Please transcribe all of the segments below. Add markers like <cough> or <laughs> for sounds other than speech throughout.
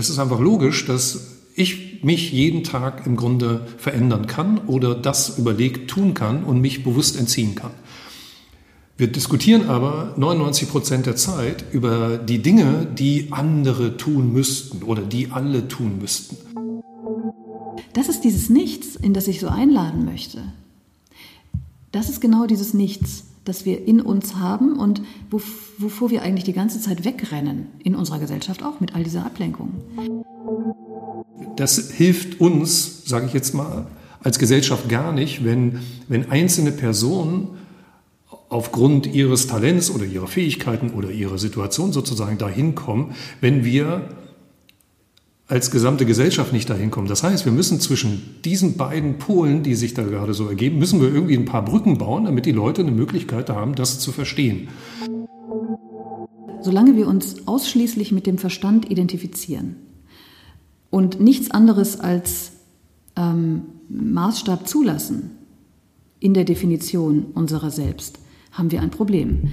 Es ist einfach logisch, dass ich mich jeden Tag im Grunde verändern kann oder das überlegt tun kann und mich bewusst entziehen kann. Wir diskutieren aber 99 Prozent der Zeit über die Dinge, die andere tun müssten oder die alle tun müssten. Das ist dieses Nichts, in das ich so einladen möchte. Das ist genau dieses Nichts, das wir in uns haben und wovor wir eigentlich die ganze Zeit wegrennen, in unserer Gesellschaft auch mit all dieser Ablenkung. Das hilft uns, sage ich jetzt mal, als Gesellschaft gar nicht, wenn, wenn einzelne Personen aufgrund ihres Talents oder ihrer Fähigkeiten oder ihrer Situation sozusagen dahin kommen, wenn wir als gesamte Gesellschaft nicht dahin kommen. Das heißt, wir müssen zwischen diesen beiden Polen, die sich da gerade so ergeben, müssen wir irgendwie ein paar Brücken bauen, damit die Leute eine Möglichkeit haben, das zu verstehen. Solange wir uns ausschließlich mit dem Verstand identifizieren und nichts anderes als ähm, Maßstab zulassen in der Definition unserer selbst, haben wir ein Problem.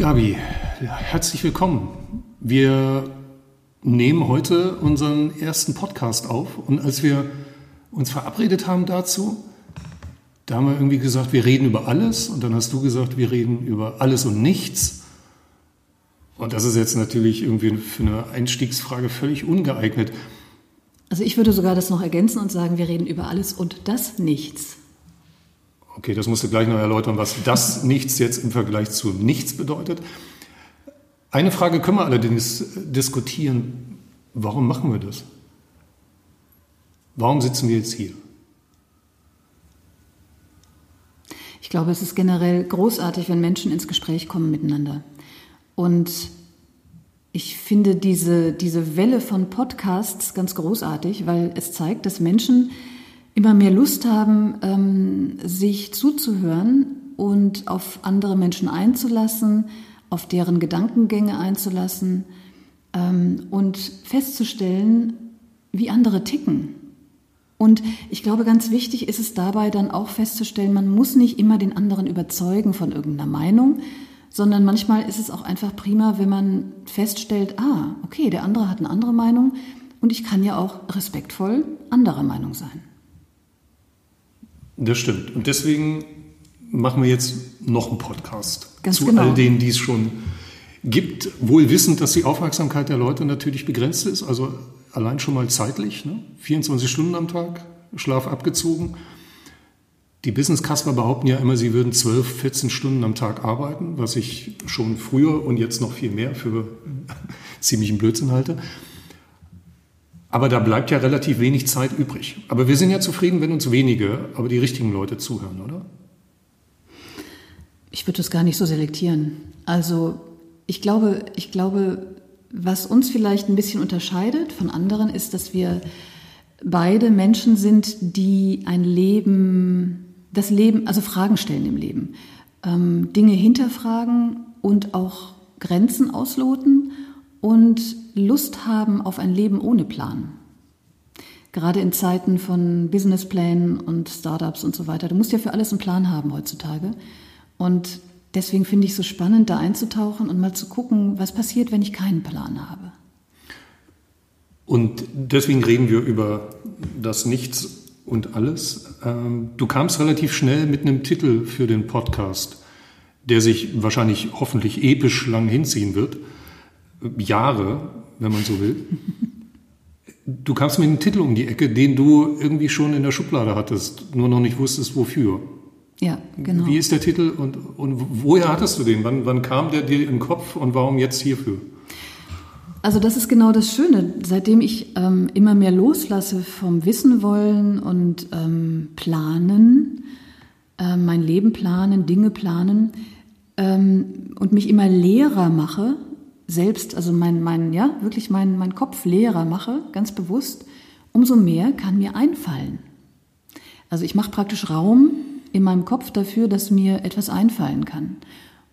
Gabi, herzlich willkommen. Wir nehmen heute unseren ersten Podcast auf und als wir uns verabredet haben dazu, da haben wir irgendwie gesagt, wir reden über alles und dann hast du gesagt, wir reden über alles und nichts. Und das ist jetzt natürlich irgendwie für eine Einstiegsfrage völlig ungeeignet. Also ich würde sogar das noch ergänzen und sagen, wir reden über alles und das Nichts. Okay, das musst du gleich noch erläutern, was das Nichts jetzt im Vergleich zu Nichts bedeutet. Eine Frage können wir allerdings diskutieren. Warum machen wir das? Warum sitzen wir jetzt hier? Ich glaube, es ist generell großartig, wenn Menschen ins Gespräch kommen miteinander. Und ich finde diese, diese Welle von Podcasts ganz großartig, weil es zeigt, dass Menschen immer mehr Lust haben, ähm, sich zuzuhören und auf andere Menschen einzulassen, auf deren Gedankengänge einzulassen ähm, und festzustellen, wie andere ticken. Und ich glaube, ganz wichtig ist es dabei dann auch festzustellen, man muss nicht immer den anderen überzeugen von irgendeiner Meinung, sondern manchmal ist es auch einfach prima, wenn man feststellt, ah, okay, der andere hat eine andere Meinung und ich kann ja auch respektvoll anderer Meinung sein. Das stimmt. Und deswegen machen wir jetzt noch einen Podcast Ganz zu genau. all denen, die es schon gibt, wohl wissend, dass die Aufmerksamkeit der Leute natürlich begrenzt ist, also allein schon mal zeitlich, ne? 24 Stunden am Tag, Schlaf abgezogen. Die Business-Kasper behaupten ja immer, sie würden 12, 14 Stunden am Tag arbeiten, was ich schon früher und jetzt noch viel mehr für <laughs> ziemlichen Blödsinn halte. Aber da bleibt ja relativ wenig Zeit übrig. Aber wir sind ja zufrieden, wenn uns wenige, aber die richtigen Leute zuhören, oder? Ich würde das gar nicht so selektieren. Also ich glaube, ich glaube, was uns vielleicht ein bisschen unterscheidet von anderen, ist, dass wir beide Menschen sind, die ein Leben, das Leben, also Fragen stellen im Leben, ähm, Dinge hinterfragen und auch Grenzen ausloten und Lust haben auf ein Leben ohne Plan. Gerade in Zeiten von Businessplänen und Startups und so weiter. Du musst ja für alles einen Plan haben heutzutage. Und deswegen finde ich es so spannend, da einzutauchen und mal zu gucken, was passiert, wenn ich keinen Plan habe. Und deswegen reden wir über das Nichts und alles. Ähm, du kamst relativ schnell mit einem Titel für den Podcast, der sich wahrscheinlich hoffentlich episch lang hinziehen wird. Jahre, wenn man so will. Du kamst mit einem Titel um die Ecke, den du irgendwie schon in der Schublade hattest, nur noch nicht wusstest, wofür. Ja, genau. Wie ist der Titel und, und woher hattest du den? Wann, wann kam der dir in den Kopf und warum jetzt hierfür? Also das ist genau das Schöne. Seitdem ich ähm, immer mehr loslasse vom Wissen wollen und ähm, planen, äh, mein Leben planen, Dinge planen ähm, und mich immer leerer mache, selbst, also mein, mein ja, wirklich mein, mein Kopf leerer mache, ganz bewusst, umso mehr kann mir einfallen. Also ich mache praktisch Raum in meinem Kopf dafür, dass mir etwas einfallen kann.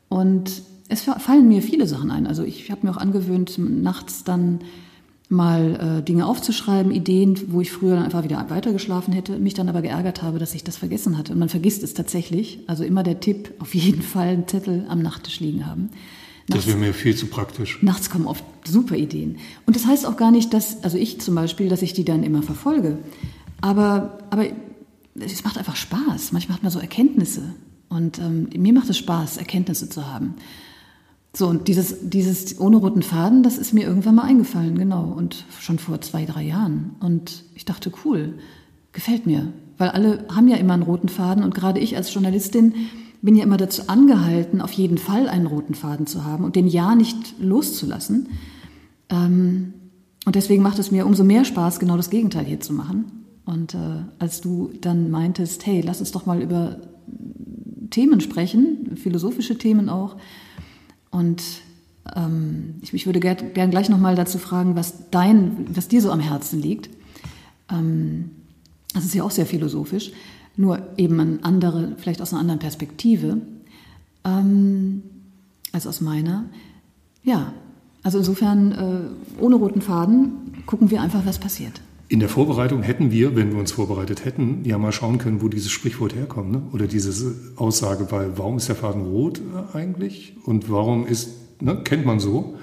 Und es fallen mir viele Sachen ein. Also ich habe mir auch angewöhnt, nachts dann mal äh, Dinge aufzuschreiben, Ideen, wo ich früher dann einfach wieder weitergeschlafen hätte, mich dann aber geärgert habe, dass ich das vergessen hatte. Und man vergisst es tatsächlich. Also immer der Tipp, auf jeden Fall einen Zettel am Nachttisch liegen haben. Nachts, das wäre mir viel zu praktisch. Nachts kommen oft super Ideen. Und das heißt auch gar nicht, dass, also ich zum Beispiel, dass ich die dann immer verfolge. Aber, aber es macht einfach Spaß. Manchmal hat man so Erkenntnisse. Und ähm, mir macht es Spaß, Erkenntnisse zu haben. So, und dieses, dieses ohne roten Faden, das ist mir irgendwann mal eingefallen, genau. Und schon vor zwei, drei Jahren. Und ich dachte, cool, gefällt mir. Weil alle haben ja immer einen roten Faden und gerade ich als Journalistin bin ja immer dazu angehalten, auf jeden Fall einen roten Faden zu haben und den ja nicht loszulassen. Ähm, und deswegen macht es mir umso mehr Spaß, genau das Gegenteil hier zu machen. Und äh, als du dann meintest, hey, lass uns doch mal über Themen sprechen, philosophische Themen auch, und ähm, ich, ich, würde gern, gern gleich nochmal dazu fragen, was dein, was dir so am Herzen liegt. Ähm, das ist ja auch sehr philosophisch, nur eben eine andere, vielleicht aus einer anderen Perspektive ähm, als aus meiner. Ja, also insofern äh, ohne roten Faden gucken wir einfach, was passiert. In der Vorbereitung hätten wir, wenn wir uns vorbereitet hätten, ja mal schauen können, wo dieses Sprichwort herkommt. Ne? Oder diese Aussage, weil warum ist der Faden rot äh, eigentlich? Und warum ist, ne, kennt man so?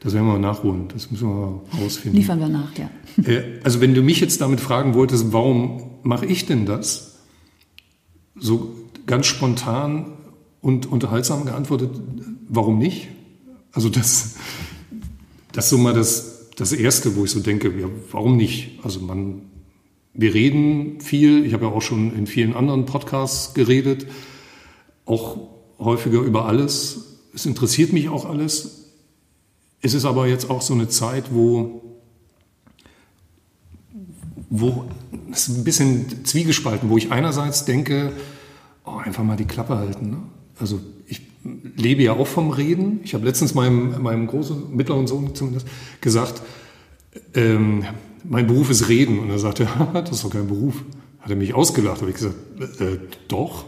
Das werden wir nachholen, das müssen wir rausfinden. Liefern wir nach, ja. Äh, also wenn du mich jetzt damit fragen wolltest, warum mache ich denn das? So ganz spontan und unterhaltsam geantwortet, warum nicht? Also das, das ist so mal das das Erste, wo ich so denke, ja, warum nicht? Also man, wir reden viel, ich habe ja auch schon in vielen anderen Podcasts geredet, auch häufiger über alles. Es interessiert mich auch alles. Es ist aber jetzt auch so eine Zeit, wo, wo es ist ein bisschen zwiegespalten, wo ich einerseits denke, oh, einfach mal die Klappe halten. Ne? Also ich lebe ja auch vom Reden. Ich habe letztens meinem, meinem großen, mittleren Sohn zumindest gesagt, ähm, mein Beruf ist Reden. Und er sagte, <laughs> das ist doch kein Beruf. Hat er mich ausgelacht. Habe ich gesagt, äh, doch.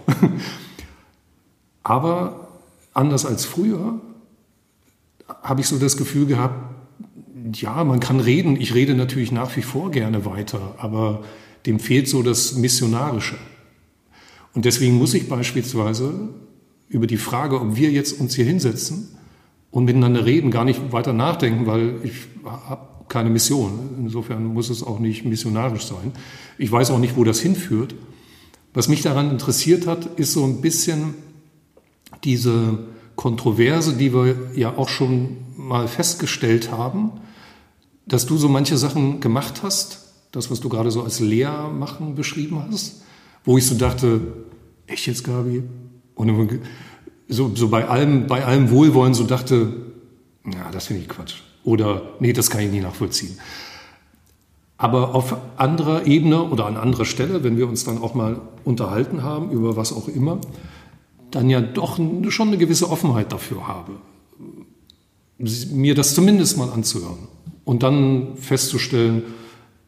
<laughs> Aber anders als früher habe ich so das Gefühl gehabt, ja, man kann reden. Ich rede natürlich nach wie vor gerne weiter, aber dem fehlt so das Missionarische. Und deswegen muss ich beispielsweise über die Frage, ob wir jetzt uns hier hinsetzen und miteinander reden, gar nicht weiter nachdenken, weil ich habe keine Mission. Insofern muss es auch nicht missionarisch sein. Ich weiß auch nicht, wo das hinführt. Was mich daran interessiert hat, ist so ein bisschen diese Kontroverse, die wir ja auch schon mal festgestellt haben, dass du so manche Sachen gemacht hast, das, was du gerade so als Lehrmachen beschrieben hast, wo ich so dachte, echt jetzt, Gabi? Und so, so bei, allem, bei allem Wohlwollen so dachte, ja, das finde ich Quatsch. Oder nee, das kann ich nie nachvollziehen. Aber auf anderer Ebene oder an anderer Stelle, wenn wir uns dann auch mal unterhalten haben, über was auch immer, dann ja doch schon eine gewisse Offenheit dafür habe, mir das zumindest mal anzuhören. Und dann festzustellen,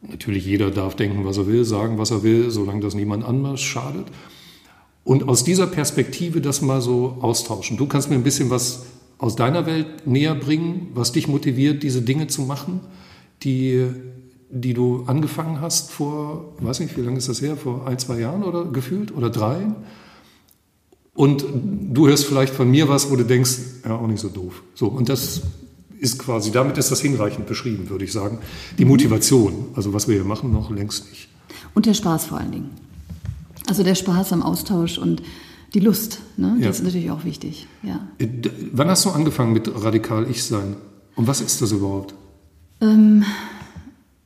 natürlich jeder darf denken, was er will, sagen, was er will, solange das niemand anders schadet. Und aus dieser Perspektive das mal so austauschen. Du kannst mir ein bisschen was aus deiner Welt näher bringen, was dich motiviert, diese Dinge zu machen, die, die du angefangen hast vor, weiß nicht, wie lange ist das her, vor ein, zwei Jahren oder gefühlt oder drei? Und du hörst vielleicht von mir was, wo du denkst, ja, auch nicht so doof. So, und das ist quasi, damit ist das hinreichend beschrieben, würde ich sagen. Die Motivation, also was wir hier machen, noch längst nicht. Und der Spaß vor allen Dingen. Also der Spaß am Austausch und die Lust, ne? das ist natürlich auch wichtig. Ja. Äh, wann hast du angefangen mit radikal Ich sein? Und was ist das überhaupt? Ähm,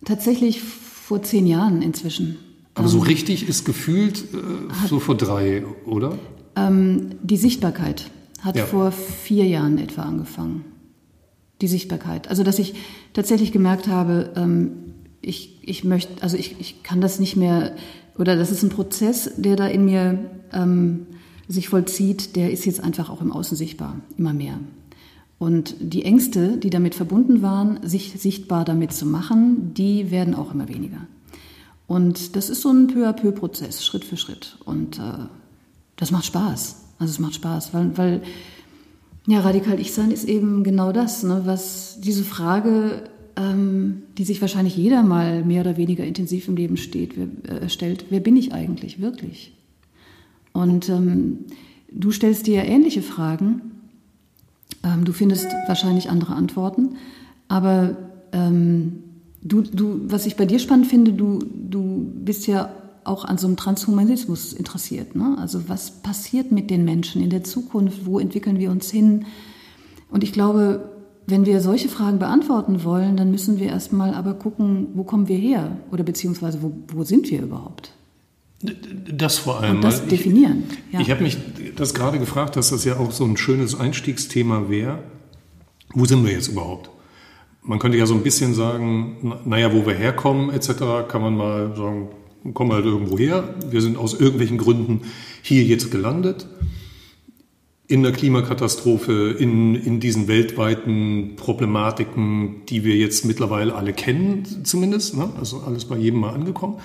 tatsächlich vor zehn Jahren inzwischen. Aber so ähm, richtig ist gefühlt äh, so vor drei, oder? Ähm, die Sichtbarkeit hat ja. vor vier Jahren etwa angefangen. Die Sichtbarkeit. Also, dass ich tatsächlich gemerkt habe, ähm, ich, ich möchte, also ich, ich kann das nicht mehr oder das ist ein Prozess, der da in mir ähm, sich vollzieht, der ist jetzt einfach auch im Außen sichtbar, immer mehr. Und die Ängste, die damit verbunden waren, sich sichtbar damit zu machen, die werden auch immer weniger. Und das ist so ein peu à peu Prozess, Schritt für Schritt. Und äh, das macht Spaß. Also es macht Spaß, weil, weil Ja, radikal Ich-Sein ist eben genau das, ne, was diese Frage, ähm, die sich wahrscheinlich jeder mal mehr oder weniger intensiv im Leben steht, äh, stellt, wer bin ich eigentlich wirklich? Und ähm, du stellst dir ähnliche Fragen, ähm, du findest wahrscheinlich andere Antworten, aber ähm, du, du, was ich bei dir spannend finde, du, du bist ja auch an so einem Transhumanismus interessiert. Ne? Also was passiert mit den Menschen in der Zukunft? Wo entwickeln wir uns hin? Und ich glaube, wenn wir solche Fragen beantworten wollen, dann müssen wir erstmal aber gucken, wo kommen wir her? Oder beziehungsweise wo, wo sind wir überhaupt? Das vor allem. Und das definieren. Ich, ja. ich habe mich das gerade gefragt, dass das ja auch so ein schönes Einstiegsthema wäre. Wo sind wir jetzt überhaupt? Man könnte ja so ein bisschen sagen, naja, wo wir herkommen etc., kann man mal sagen, kommen halt irgendwo her. Wir sind aus irgendwelchen Gründen hier jetzt gelandet. In der Klimakatastrophe, in, in diesen weltweiten Problematiken, die wir jetzt mittlerweile alle kennen, zumindest. Ne? Also alles bei jedem mal angekommen.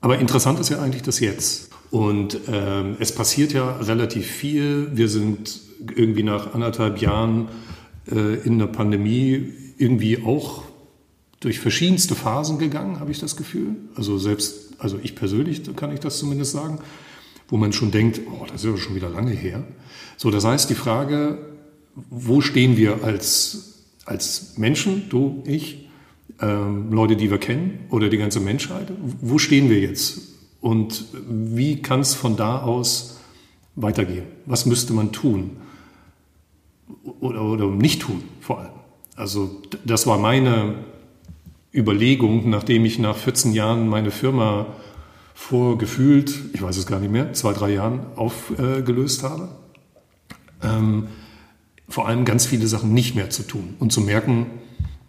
Aber interessant ist ja eigentlich das Jetzt. Und ähm, es passiert ja relativ viel. Wir sind irgendwie nach anderthalb Jahren äh, in der Pandemie irgendwie auch durch verschiedenste Phasen gegangen, habe ich das Gefühl. Also selbst, also ich persönlich kann ich das zumindest sagen, wo man schon denkt, oh, das ist ja schon wieder lange her. So, das heißt, die Frage, wo stehen wir als, als Menschen, du, ich, ähm, Leute, die wir kennen oder die ganze Menschheit, wo stehen wir jetzt? Und wie kann es von da aus weitergehen? Was müsste man tun? Oder, oder nicht tun, vor allem. Also das war meine Überlegung, nachdem ich nach 14 Jahren meine Firma vor gefühlt, ich weiß es gar nicht mehr, zwei, drei Jahren aufgelöst habe. Ähm, vor allem ganz viele Sachen nicht mehr zu tun und zu merken,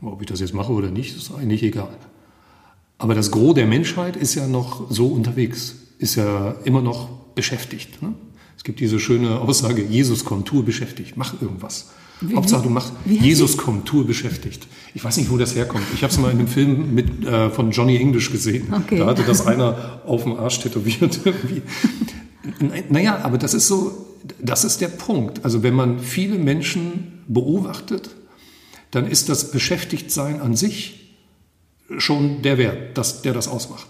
ob ich das jetzt mache oder nicht, ist eigentlich egal. Aber das Gros der Menschheit ist ja noch so unterwegs, ist ja immer noch beschäftigt. Ne? Es gibt diese schöne Aussage, Jesus kommt, tue beschäftigt, mach irgendwas. Wie, Hauptsache, du machst Jesus kommt, Tour beschäftigt. Ich weiß nicht, wo das herkommt. Ich habe es mal in einem Film mit, äh, von Johnny English gesehen. Okay. Da hatte das einer auf dem Arsch tätowiert. naja, aber das ist so, das ist der Punkt. Also wenn man viele Menschen beobachtet, dann ist das Beschäftigtsein an sich schon der Wert, das, der das ausmacht.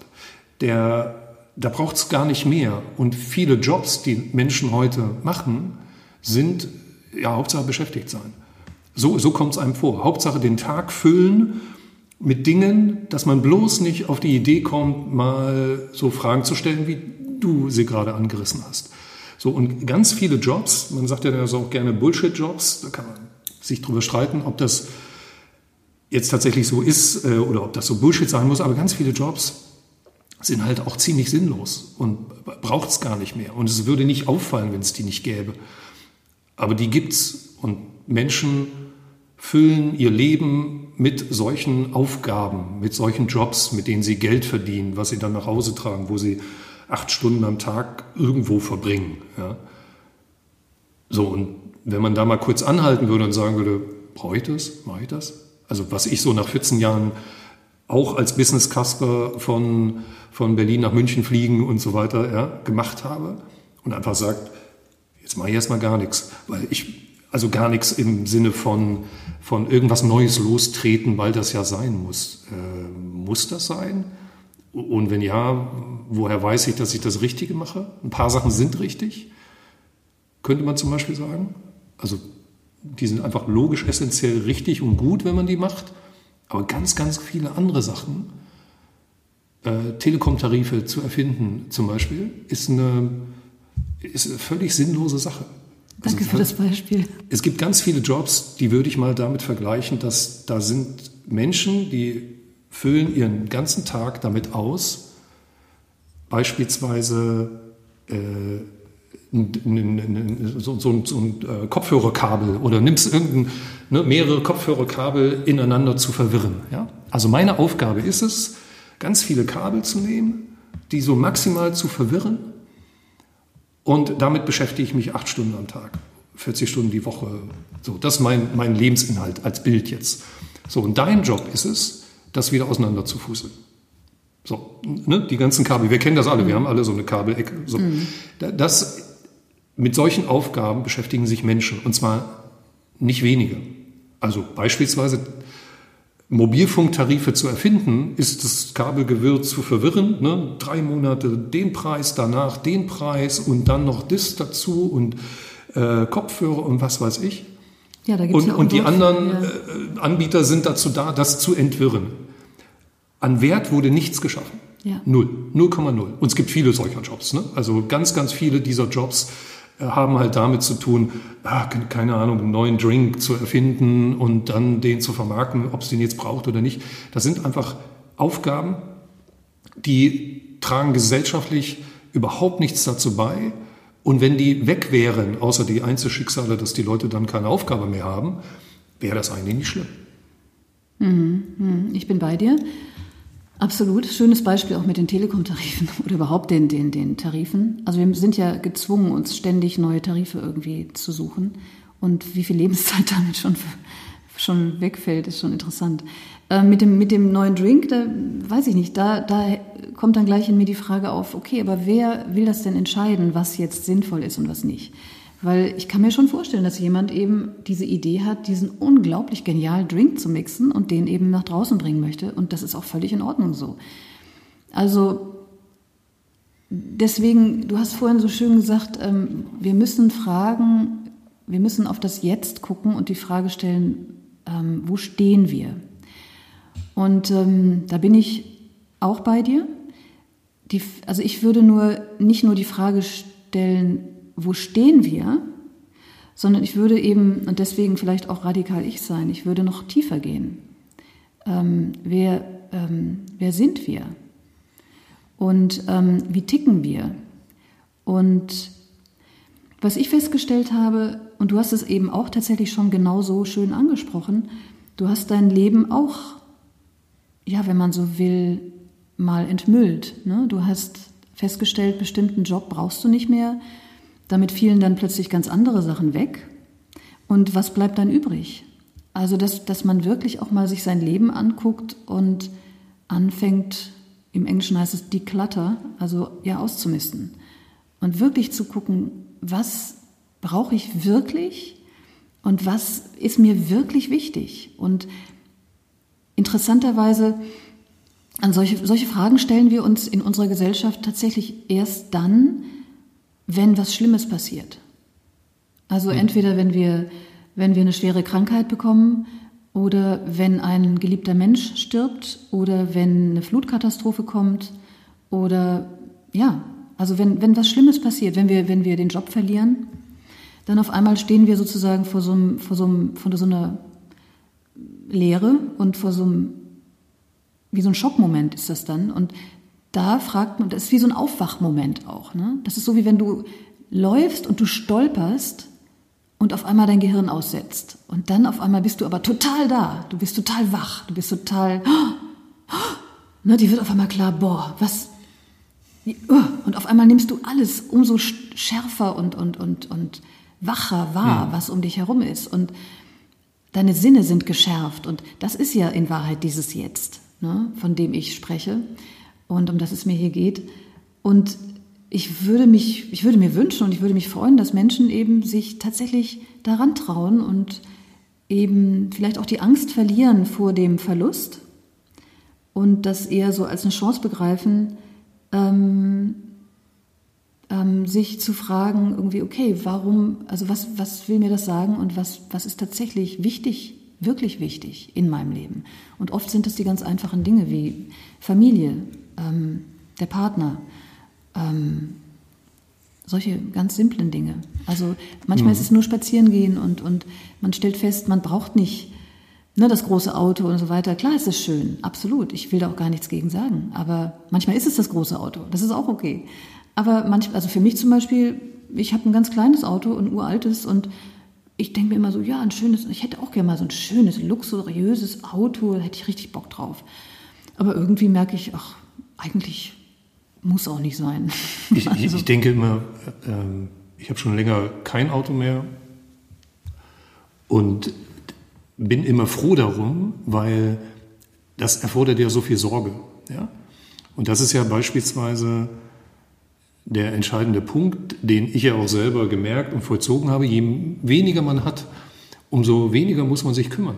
Der, da braucht es gar nicht mehr. Und viele Jobs, die Menschen heute machen, sind ja, Hauptsache beschäftigt sein. So, so kommt es einem vor. Hauptsache den Tag füllen mit Dingen, dass man bloß nicht auf die Idee kommt, mal so Fragen zu stellen, wie du sie gerade angerissen hast. So, und ganz viele Jobs, man sagt ja so auch gerne Bullshit-Jobs, da kann man sich drüber streiten, ob das jetzt tatsächlich so ist äh, oder ob das so Bullshit sein muss, aber ganz viele Jobs sind halt auch ziemlich sinnlos und braucht es gar nicht mehr. Und es würde nicht auffallen, wenn es die nicht gäbe. Aber die gibt's und Menschen füllen ihr Leben mit solchen Aufgaben, mit solchen Jobs, mit denen sie Geld verdienen, was sie dann nach Hause tragen, wo sie acht Stunden am Tag irgendwo verbringen. Ja. So, und wenn man da mal kurz anhalten würde und sagen würde, brauche ich das? Mache ich das? Also was ich so nach 14 Jahren auch als Business Casper von, von Berlin nach München fliegen und so weiter ja, gemacht habe und einfach sagt, Jetzt mache ich erstmal gar nichts, weil ich, also gar nichts im Sinne von, von irgendwas Neues lostreten, weil das ja sein muss. Äh, muss das sein? Und wenn ja, woher weiß ich, dass ich das Richtige mache? Ein paar Sachen sind richtig, könnte man zum Beispiel sagen. Also die sind einfach logisch essentiell richtig und gut, wenn man die macht. Aber ganz, ganz viele andere Sachen, äh, Telekom-Tarife zu erfinden zum Beispiel, ist eine ist eine völlig sinnlose Sache. Danke also, für das Beispiel. Es gibt ganz viele Jobs, die würde ich mal damit vergleichen, dass da sind Menschen, die füllen ihren ganzen Tag damit aus, beispielsweise äh, so, so, so, ein äh, Kopfhörerkabel oder nimmst irgendein, ne, mehrere Kopfhörerkabel ineinander zu verwirren. Ja? Also meine Aufgabe ist es, ganz viele Kabel zu nehmen, die so maximal zu verwirren und damit beschäftige ich mich acht Stunden am Tag, 40 Stunden die Woche. So, das ist mein, mein Lebensinhalt als Bild jetzt. So, und dein Job ist es, das wieder auseinander zu fußeln. So, ne, die ganzen Kabel, wir kennen das alle, mhm. wir haben alle so eine Kabelecke. So. Mhm. Das, mit solchen Aufgaben beschäftigen sich Menschen und zwar nicht wenige. Also beispielsweise Mobilfunktarife zu erfinden, ist das Kabelgewirr zu verwirren. Ne? Drei Monate den Preis, danach den Preis und dann noch das dazu und äh, Kopfhörer und was weiß ich. Ja, da gibt's und, ja und die anderen äh, Anbieter sind dazu da, das zu entwirren. An Wert wurde nichts geschaffen. Ja. Null. 0,0. Und es gibt viele solcher Jobs. Ne? Also ganz, ganz viele dieser Jobs haben halt damit zu tun, ah, keine Ahnung, einen neuen Drink zu erfinden und dann den zu vermarkten, ob es den jetzt braucht oder nicht. Das sind einfach Aufgaben, die tragen gesellschaftlich überhaupt nichts dazu bei. Und wenn die weg wären, außer die Einzelschicksale, dass die Leute dann keine Aufgabe mehr haben, wäre das eigentlich nicht schlimm. Mhm, mhm. Ich bin bei dir. Absolut. Schönes Beispiel auch mit den Telekom-Tarifen <laughs> oder überhaupt den, den, den Tarifen. Also wir sind ja gezwungen, uns ständig neue Tarife irgendwie zu suchen. Und wie viel Lebenszeit <laughs> damit schon, schon wegfällt, ist schon interessant. Äh, mit, dem, mit dem neuen Drink, da weiß ich nicht, da, da kommt dann gleich in mir die Frage auf, okay, aber wer will das denn entscheiden, was jetzt sinnvoll ist und was nicht? Weil ich kann mir schon vorstellen, dass jemand eben diese Idee hat, diesen unglaublich genialen Drink zu mixen und den eben nach draußen bringen möchte. Und das ist auch völlig in Ordnung so. Also deswegen, du hast vorhin so schön gesagt, ähm, wir müssen fragen, wir müssen auf das Jetzt gucken und die Frage stellen, ähm, wo stehen wir? Und ähm, da bin ich auch bei dir. Die, also ich würde nur nicht nur die Frage stellen, wo stehen wir, sondern ich würde eben, und deswegen vielleicht auch radikal ich sein, ich würde noch tiefer gehen. Ähm, wer, ähm, wer sind wir? Und ähm, wie ticken wir? Und was ich festgestellt habe, und du hast es eben auch tatsächlich schon genauso schön angesprochen, du hast dein Leben auch, ja, wenn man so will, mal entmüllt. Ne? Du hast festgestellt, bestimmten Job brauchst du nicht mehr, damit fielen dann plötzlich ganz andere Sachen weg. Und was bleibt dann übrig? Also, dass, dass man wirklich auch mal sich sein Leben anguckt und anfängt, im Englischen heißt es declutter, also ja auszumisten. Und wirklich zu gucken, was brauche ich wirklich und was ist mir wirklich wichtig. Und interessanterweise, an solche, solche Fragen stellen wir uns in unserer Gesellschaft tatsächlich erst dann, wenn was Schlimmes passiert. Also mhm. entweder wenn wir, wenn wir eine schwere Krankheit bekommen oder wenn ein geliebter Mensch stirbt oder wenn eine Flutkatastrophe kommt oder ja, also wenn, wenn was Schlimmes passiert, wenn wir, wenn wir den Job verlieren, dann auf einmal stehen wir sozusagen vor so, einem, vor so, einem, vor so einer Leere und vor so einem, wie so ein Schockmoment ist das dann. Und da fragt man, das ist wie so ein Aufwachmoment auch. Ne? Das ist so wie wenn du läufst und du stolperst und auf einmal dein Gehirn aussetzt. Und dann auf einmal bist du aber total da. Du bist total wach. Du bist total. <gasps> Ne, die wird auf einmal klar, boah, was. Und auf einmal nimmst du alles umso schärfer und, und, und, und wacher wahr, was um dich herum ist. Und deine Sinne sind geschärft. Und das ist ja in Wahrheit dieses Jetzt, ne, von dem ich spreche und um das es mir hier geht. Und ich würde mich, ich würde mir wünschen und ich würde mich freuen, dass Menschen eben sich tatsächlich daran trauen und eben vielleicht auch die Angst verlieren vor dem Verlust und das eher so als eine Chance begreifen, ähm, ähm, sich zu fragen, irgendwie, okay, warum, also was, was will mir das sagen und was, was ist tatsächlich wichtig, wirklich wichtig in meinem Leben? Und oft sind es die ganz einfachen Dinge wie Familie, ähm, der Partner. Ähm, solche ganz simplen Dinge. Also manchmal mhm. ist es nur spazieren gehen und, und man stellt fest, man braucht nicht ne, das große Auto und so weiter. Klar ist es schön, absolut. Ich will da auch gar nichts gegen sagen. Aber manchmal ist es das große Auto. Das ist auch okay. Aber manchmal, also für mich zum Beispiel, ich habe ein ganz kleines Auto, ein uraltes und ich denke mir immer so, ja, ein schönes, ich hätte auch gerne mal so ein schönes, luxuriöses Auto, da hätte ich richtig Bock drauf. Aber irgendwie merke ich, ach, eigentlich muss auch nicht sein. <laughs> Ich, also. ich denke immer, äh, ich habe schon länger kein Auto mehr und bin immer froh darum, weil das erfordert ja so viel Sorge. Ja? Und das ist ja beispielsweise der entscheidende Punkt, den ich ja auch selber gemerkt und vollzogen habe. Je weniger man hat, umso weniger muss man sich kümmern.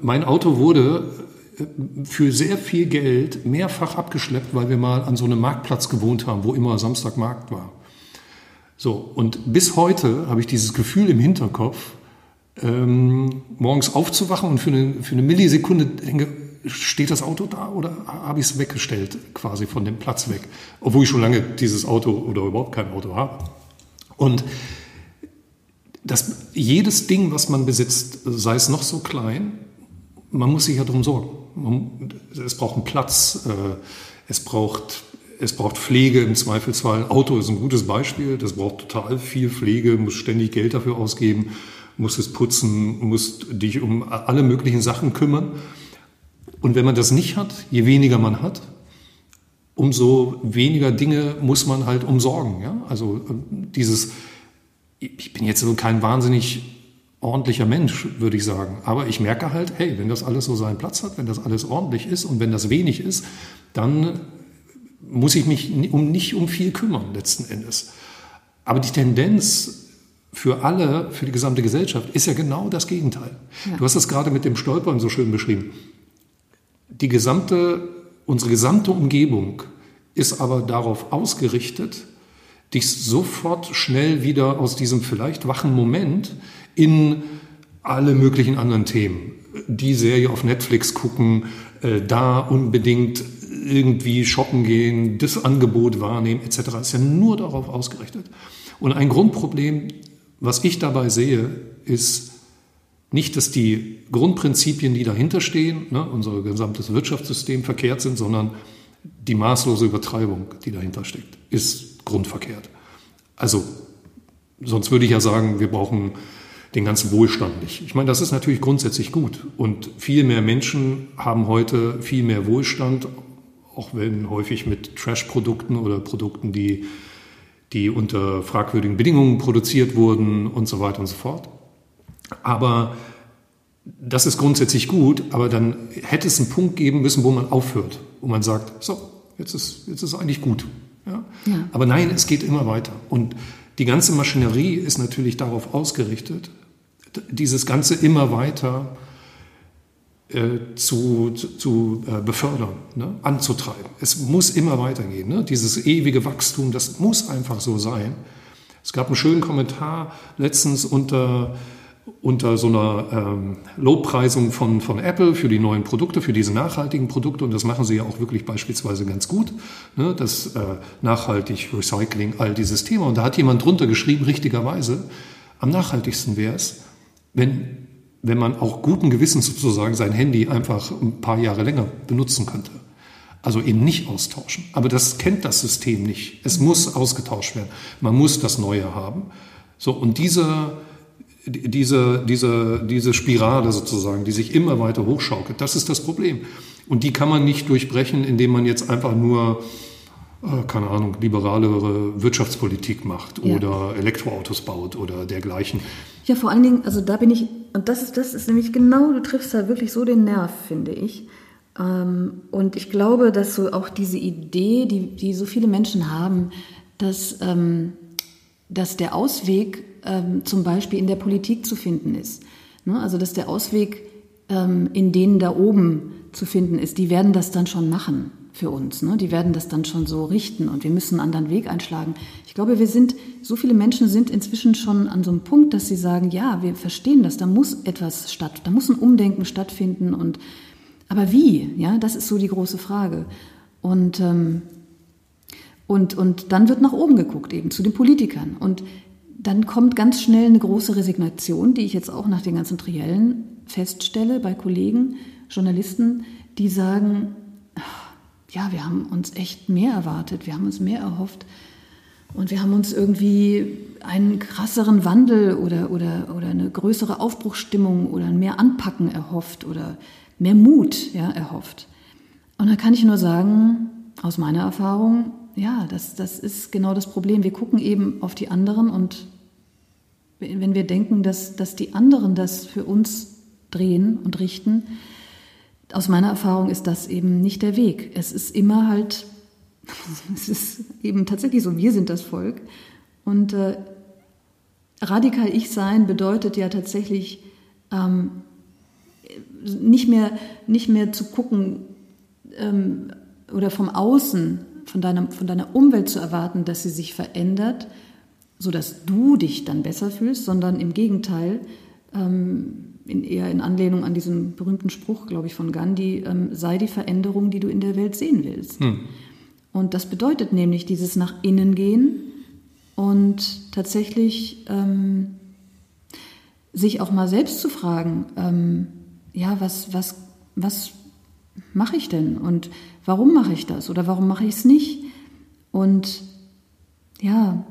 Mein Auto wurde für sehr viel Geld mehrfach abgeschleppt, weil wir mal an so einem Marktplatz gewohnt haben, wo immer Samstagmarkt war. So, und bis heute habe ich dieses Gefühl im Hinterkopf, ähm, morgens aufzuwachen und für eine, für eine Millisekunde denke, steht das Auto da oder habe ich es weggestellt, quasi von dem Platz weg, obwohl ich schon lange dieses Auto oder überhaupt kein Auto habe. Und das, jedes Ding, was man besitzt, sei es noch so klein, man muss sich ja darum sorgen. Man, es braucht einen Platz, äh, es, braucht, es braucht Pflege im Zweifelsfall. Ein Auto ist ein gutes Beispiel, das braucht total viel Pflege, muss ständig Geld dafür ausgeben, muss es putzen, muss dich um alle möglichen Sachen kümmern. Und wenn man das nicht hat, je weniger man hat, umso weniger Dinge muss man halt umsorgen. Ja? Also äh, dieses, ich bin jetzt so kein wahnsinnig ordentlicher Mensch, würde ich sagen. Aber ich merke halt, hey, wenn das alles so seinen Platz hat, wenn das alles ordentlich ist und wenn das wenig ist, dann muss ich mich um, nicht um viel kümmern letzten Endes. Aber die Tendenz für alle, für die gesamte Gesellschaft ist ja genau das Gegenteil. Ja. Du hast das gerade mit dem Stolpern so schön beschrieben. Die gesamte, unsere gesamte Umgebung ist aber darauf ausgerichtet, dich sofort schnell wieder aus diesem vielleicht wachen Moment in alle möglichen anderen Themen. Die Serie auf Netflix gucken, äh, da unbedingt irgendwie shoppen gehen, das Angebot wahrnehmen etc. ist ja nur darauf ausgerichtet. Und ein Grundproblem, was ich dabei sehe, ist nicht, dass die Grundprinzipien, die dahinter stehen, ne, unser gesamtes Wirtschaftssystem verkehrt sind, sondern die maßlose Übertreibung, die dahinter steckt, ist grundverkehrt. Also, sonst würde ich ja sagen, wir brauchen den ganzen Wohlstand nicht. Ich meine, das ist natürlich grundsätzlich gut. Und viel mehr Menschen haben heute viel mehr Wohlstand, auch wenn häufig mit Trash-Produkten oder Produkten, die, die unter fragwürdigen Bedingungen produziert wurden und so weiter und so fort. Aber das ist grundsätzlich gut, aber dann hätte es einen Punkt geben müssen, wo man aufhört, wo man sagt, so, jetzt ist, jetzt ist eigentlich gut. Ja? ja. Aber nein, es geht immer weiter. Und die ganze Maschinerie ist natürlich darauf ausgerichtet, dieses Ganze immer weiter äh, zu, zu äh, befördern, ne? anzutreiben. Es muss immer weitergehen. Ne? Dieses ewige Wachstum, das muss einfach so sein. Es gab einen schönen Kommentar letztens unter unter so einer ähm, Lobpreisung von, von Apple für die neuen Produkte, für diese nachhaltigen Produkte. Und das machen sie ja auch wirklich beispielsweise ganz gut. Ne? Das äh, nachhaltig Recycling, all dieses Thema. Und da hat jemand drunter geschrieben, richtigerweise, am nachhaltigsten wäre es, wenn, wenn man auch guten Gewissens sozusagen sein Handy einfach ein paar Jahre länger benutzen könnte. Also eben nicht austauschen. Aber das kennt das System nicht. Es muss ausgetauscht werden. Man muss das Neue haben. So, und dieser diese, diese, diese Spirale sozusagen, die sich immer weiter hochschaukelt, das ist das Problem. Und die kann man nicht durchbrechen, indem man jetzt einfach nur, äh, keine Ahnung, liberalere Wirtschaftspolitik macht ja. oder Elektroautos baut oder dergleichen. Ja, vor allen Dingen, also da bin ich, und das ist, das ist nämlich genau, du triffst da wirklich so den Nerv, finde ich. Ähm, und ich glaube, dass so auch diese Idee, die, die so viele Menschen haben, dass, ähm, dass der Ausweg ähm, zum Beispiel in der Politik zu finden ist. Ne? Also dass der Ausweg ähm, in denen da oben zu finden ist, die werden das dann schon machen für uns. Ne? Die werden das dann schon so richten und wir müssen einen anderen Weg einschlagen. Ich glaube, wir sind, so viele Menschen sind inzwischen schon an so einem Punkt, dass sie sagen, ja, wir verstehen das, da muss etwas statt, da muss ein Umdenken stattfinden und aber wie? Ja, das ist so die große Frage. Und ähm, und, und dann wird nach oben geguckt, eben zu den Politikern. Und dann kommt ganz schnell eine große Resignation, die ich jetzt auch nach den ganzen Triellen feststelle bei Kollegen, Journalisten, die sagen, ja, wir haben uns echt mehr erwartet, wir haben uns mehr erhofft und wir haben uns irgendwie einen krasseren Wandel oder, oder, oder eine größere Aufbruchsstimmung oder mehr Anpacken erhofft oder mehr Mut ja, erhofft. Und da kann ich nur sagen, aus meiner Erfahrung, ja, das, das ist genau das Problem. Wir gucken eben auf die anderen und wenn wir denken, dass, dass die anderen das für uns drehen und richten, aus meiner Erfahrung ist das eben nicht der Weg. Es ist immer halt, <laughs> Es ist eben tatsächlich so, wir sind das Volk. Und äh, radikal ich sein bedeutet ja tatsächlich ähm, nicht, mehr, nicht mehr zu gucken ähm, oder vom Außen, von deiner, von deiner Umwelt zu erwarten, dass sie sich verändert, sodass du dich dann besser fühlst, sondern im Gegenteil, ähm, in, eher in Anlehnung an diesen berühmten Spruch, glaube ich, von Gandhi, ähm, sei die Veränderung, die du in der Welt sehen willst. Hm. Und das bedeutet nämlich dieses nach innen gehen und tatsächlich ähm, sich auch mal selbst zu fragen, ähm, ja, was, was, was mache ich denn und warum mache ich das oder warum mache ich es nicht? Und ja,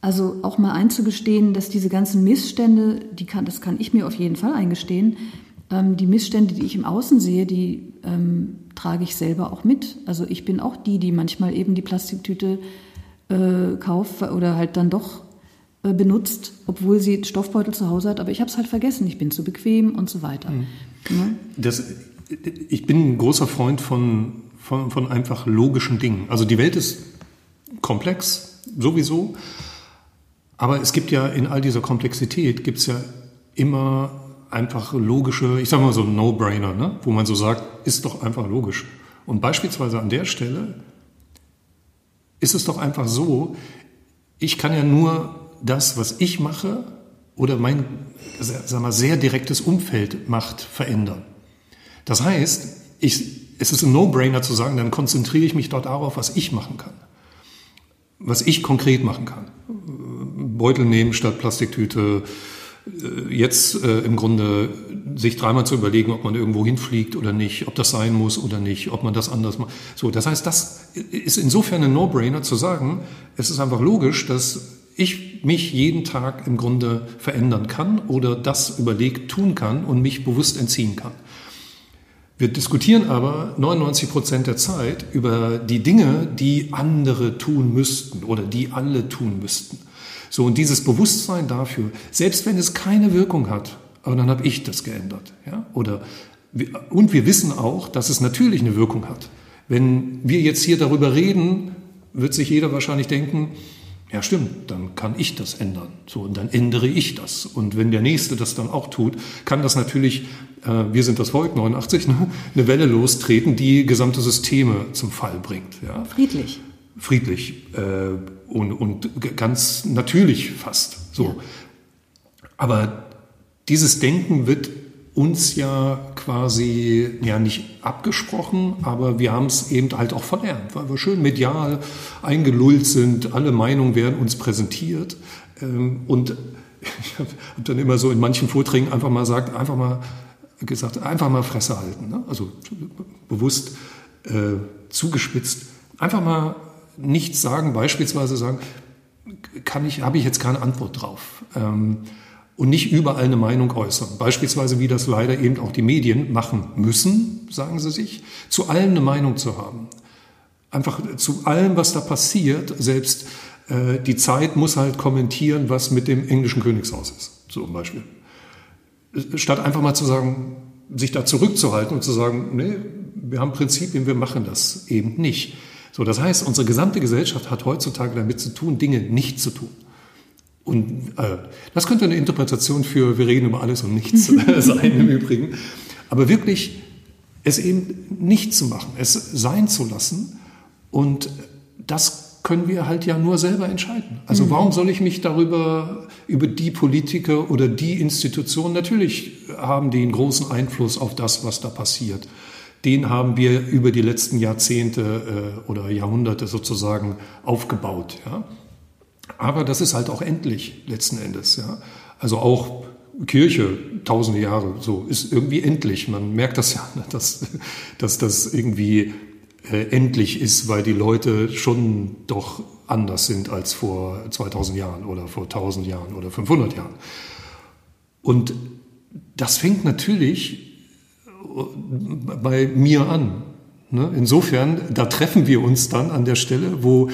also auch mal einzugestehen, dass diese ganzen Missstände, die kann, das kann ich mir auf jeden Fall eingestehen, ähm, die Missstände, die ich im Außen sehe, die ähm, trage ich selber auch mit. Also ich bin auch die, die manchmal eben die Plastiktüte äh, kauft oder halt dann doch äh, benutzt, obwohl sie Stoffbeutel zu Hause hat, aber ich habe es halt vergessen, ich bin zu bequem und so weiter. Mhm. Ja? Das, ich bin ein großer Freund von, von, von einfach logischen Dingen. Also die Welt ist komplex, sowieso. Aber es gibt ja in all dieser Komplexität gibt es ja immer einfach logische, ich sage mal so No-Brainer, ne? wo man so sagt, ist doch einfach logisch. Und beispielsweise an der Stelle ist es doch einfach so, ich kann ja nur das, was ich mache oder mein sag mal, sehr direktes Umfeld macht, verändern. Das heißt, ich, es ist ein No-Brainer zu sagen, dann konzentriere ich mich dort darauf, was ich machen kann. Was ich konkret machen kann. Beutel nehmen statt Plastiktüte. Äh, jetzt äh, im Grunde sich dreimal zu überlegen, ob man irgendwo hinfliegt oder nicht, ob das sein muss oder nicht, ob man das anders macht. So, das heißt, das ist insofern ein No-Brainer zu sagen, es ist einfach logisch, dass ich mich jeden Tag im Grunde verändern kann oder das überlegt tun kann und mich bewusst entziehen kann. Wir diskutieren aber 99 Prozent der Zeit über die Dinge, die andere tun müssten oder die alle tun müssten. So, und dieses Bewusstsein dafür, selbst wenn es keine Wirkung hat, aber dann habe ich das geändert. Ja? Oder, und wir wissen auch, dass es natürlich eine Wirkung hat. Wenn wir jetzt hier darüber reden, wird sich jeder wahrscheinlich denken, ja stimmt, dann kann ich das ändern. So, und dann ändere ich das. Und wenn der Nächste das dann auch tut, kann das natürlich, wir sind das Volk 89, ne, eine Welle lostreten, die gesamte Systeme zum Fall bringt. Ja? Friedlich. Friedlich äh, und, und ganz natürlich fast. So. Ja. Aber dieses Denken wird uns ja quasi ja nicht abgesprochen, aber wir haben es eben halt auch verlernt, weil wir schön medial eingelullt sind, alle Meinungen werden uns präsentiert ähm, und <laughs> ich habe dann immer so in manchen Vorträgen einfach mal gesagt, einfach mal gesagt, einfach mal Fresse halten, ne? also bewusst äh, zugespitzt, einfach mal nichts sagen, beispielsweise sagen, kann ich, habe ich jetzt keine Antwort drauf. Ähm, und nicht überall eine Meinung äußern. Beispielsweise, wie das leider eben auch die Medien machen müssen, sagen sie sich, zu allem eine Meinung zu haben. Einfach zu allem, was da passiert, selbst äh, die Zeit muss halt kommentieren, was mit dem englischen Königshaus ist, zum Beispiel. Statt einfach mal zu sagen, sich da zurückzuhalten und zu sagen, nee, wir haben Prinzipien, wir machen das eben nicht. So, das heißt, unsere gesamte Gesellschaft hat heutzutage damit zu tun, Dinge nicht zu tun. Und äh, das könnte eine Interpretation für wir reden über alles und nichts <laughs> <laughs> sein im Übrigen. Aber wirklich es eben nicht zu machen, es sein zu lassen. Und das können wir halt ja nur selber entscheiden. Also mhm. warum soll ich mich darüber, über die Politiker oder die Institutionen, natürlich haben die einen großen Einfluss auf das, was da passiert. Den haben wir über die letzten Jahrzehnte äh, oder Jahrhunderte sozusagen aufgebaut. Ja? Aber das ist halt auch endlich letzten Endes. Ja? Also auch Kirche, tausende Jahre, so ist irgendwie endlich. Man merkt das ja, <laughs> dass, dass das irgendwie äh, endlich ist, weil die Leute schon doch anders sind als vor 2000 Jahren oder vor 1000 Jahren oder 500 Jahren. Und das fängt natürlich äh, bei mir an. Ne? Insofern, da treffen wir uns dann an der Stelle, wo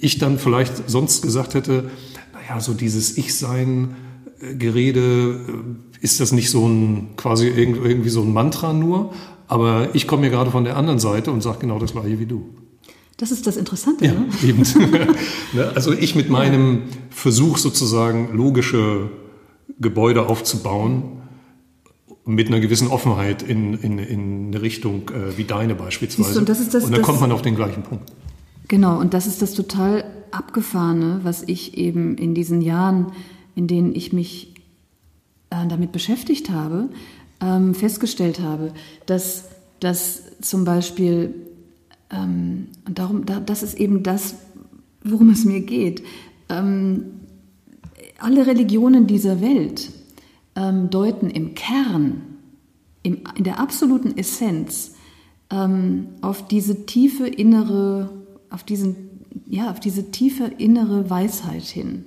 ich dann vielleicht sonst gesagt hätte, naja, so dieses Ich-Sein, äh, äh, ist das nicht so ein, quasi irgendwie so ein Mantra nur? Aber ich komme mir gerade von der anderen Seite und sage genau das gleiche wie du. Das ist das Interessante. Ja, ne? eben. <laughs> Ne, also ich mit meinem Versuch sozusagen logische Gebäude aufzubauen, mit einer gewissen Offenheit in, in, in eine Richtung äh, wie deine beispielsweise. Du, und, das das, und dann das, kommt man auf den gleichen Punkt. Genau, und das ist das total abgefahrene, was ich eben in diesen Jahren, in denen ich mich äh, damit beschäftigt habe, ähm, festgestellt habe, dass, dass zum Beispiel, ähm, und darum, da, das ist eben das, worum es mir geht, ähm, alle Religionen dieser Welt ähm, deuten im Kern, im, in der absoluten Essenz, ähm, auf diese tiefe innere, auf diesen, ja, auf diese tiefe innere Weisheit hin.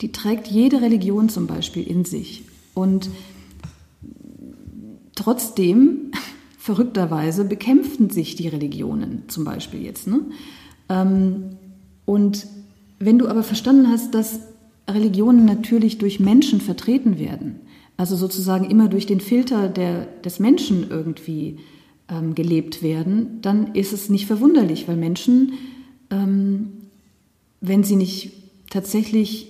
Die trägt jede Religion zum Beispiel in sich. Und trotzdem, <laughs> verrückterweise, bekämpften sich die Religionen zum Beispiel jetzt. Ne? Ähm, und wenn du aber verstanden hast, dass Religionen natürlich durch Menschen vertreten werden, also sozusagen immer durch den Filter der, des Menschen irgendwie ähm, gelebt werden, dann ist es nicht verwunderlich, weil Menschen, ähm, wenn sie nicht tatsächlich,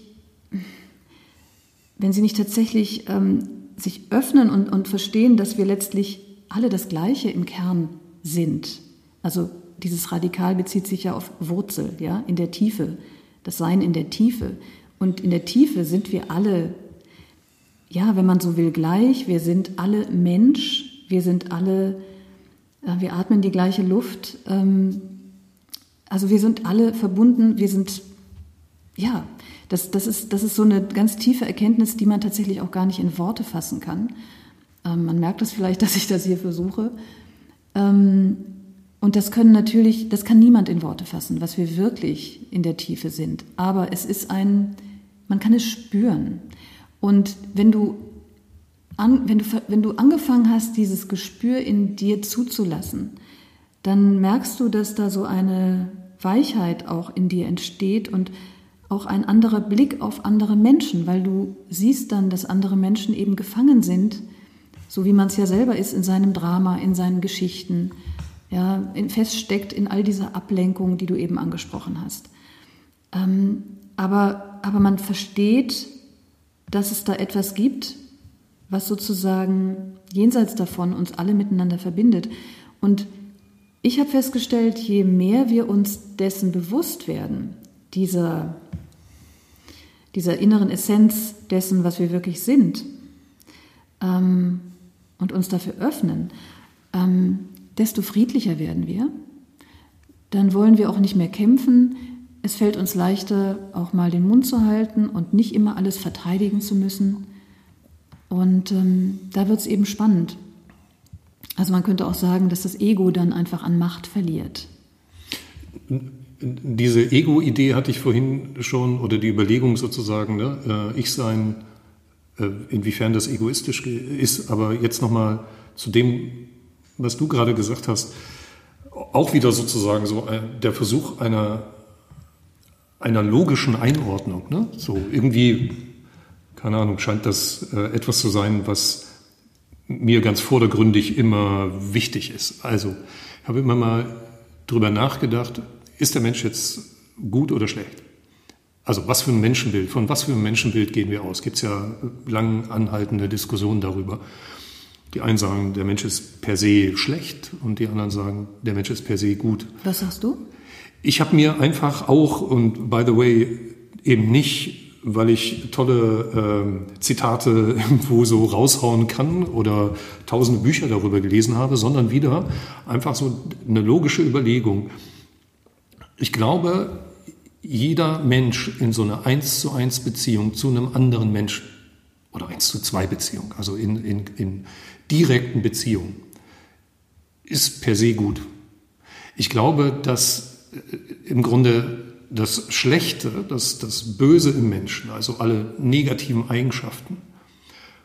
wenn sie nicht tatsächlich ähm, sich öffnen und, und verstehen, dass wir letztlich alle das Gleiche im Kern sind. Also dieses Radikal bezieht sich ja auf Wurzel, ja, in der Tiefe, das Sein in der Tiefe. Und in der Tiefe sind wir alle ja, wenn man so will, gleich. Wir sind alle Mensch, wir sind alle, wir atmen die gleiche Luft. Ähm, also wir sind alle verbunden, wir sind, ja, das, das, ist, das ist so eine ganz tiefe Erkenntnis, die man tatsächlich auch gar nicht in Worte fassen kann. Ähm, man merkt es vielleicht, <laughs> dass ich das hier versuche. Ähm, und das können natürlich, das kann niemand in Worte fassen, was wir wirklich in der Tiefe sind. Aber es ist ein, man kann es spüren. Und wenn du, an, wenn, du, wenn du angefangen hast, dieses Gespür in dir zuzulassen, dann merkst du, dass da so eine Weichheit auch in dir entsteht und auch ein anderer Blick auf andere Menschen, weil du siehst dann, dass andere Menschen eben gefangen sind, so wie man es ja selber ist in seinem Drama, in seinen Geschichten, ja, feststeckt in all dieser Ablenkung, die du eben angesprochen hast. Ähm, aber, aber man versteht, dass es da etwas gibt, was sozusagen jenseits davon uns alle miteinander verbindet. Und ich habe festgestellt, je mehr wir uns dessen bewusst werden, dieser, dieser inneren Essenz dessen, was wir wirklich sind, ähm, und uns dafür öffnen, ähm, desto friedlicher werden wir. Dann wollen wir auch nicht mehr kämpfen, es fällt uns leichter, auch mal den Mund zu halten und nicht immer alles verteidigen zu müssen. Und ähm, da wird es eben spannend. Also man könnte auch sagen, dass das Ego dann einfach an Macht verliert. Diese Ego-Idee hatte ich vorhin schon, oder die Überlegung sozusagen, ne? Äh, ich sein, äh, inwiefern das egoistisch ist, aber jetzt nochmal zu dem, was du gerade gesagt hast, auch wieder sozusagen so der Versuch einer einer logischen Einordnung. Ne? So irgendwie, keine Ahnung, scheint das äh, etwas zu sein, was mir ganz vordergründig immer wichtig ist. Also ich habe immer mal drüber nachgedacht, ist der Mensch jetzt gut oder schlecht? Also was für ein Menschenbild, von was für einem Menschenbild gehen wir aus? Gibt es ja lang anhaltende Diskussionen darüber. Die einen sagen, der Mensch ist per se schlecht und die anderen sagen, der Mensch ist per se gut. Was sagst du? Ich habe mir einfach auch, und by the way, eben nicht, weil ich tolle äh, Zitate <laughs> irgendwo so raushauen kann oder tausende Bücher darüber gelesen habe, sondern wieder einfach so eine logische Überlegung. Ich glaube, jeder Mensch in so einer eins zu eins Beziehung zu einem anderen Menschen oder eins zu zwei Beziehung, also in, in, in direkten Beziehungen, ist per se gut. Ich glaube, dass im Grunde das Schlechte, das, das Böse im Menschen, also alle negativen Eigenschaften,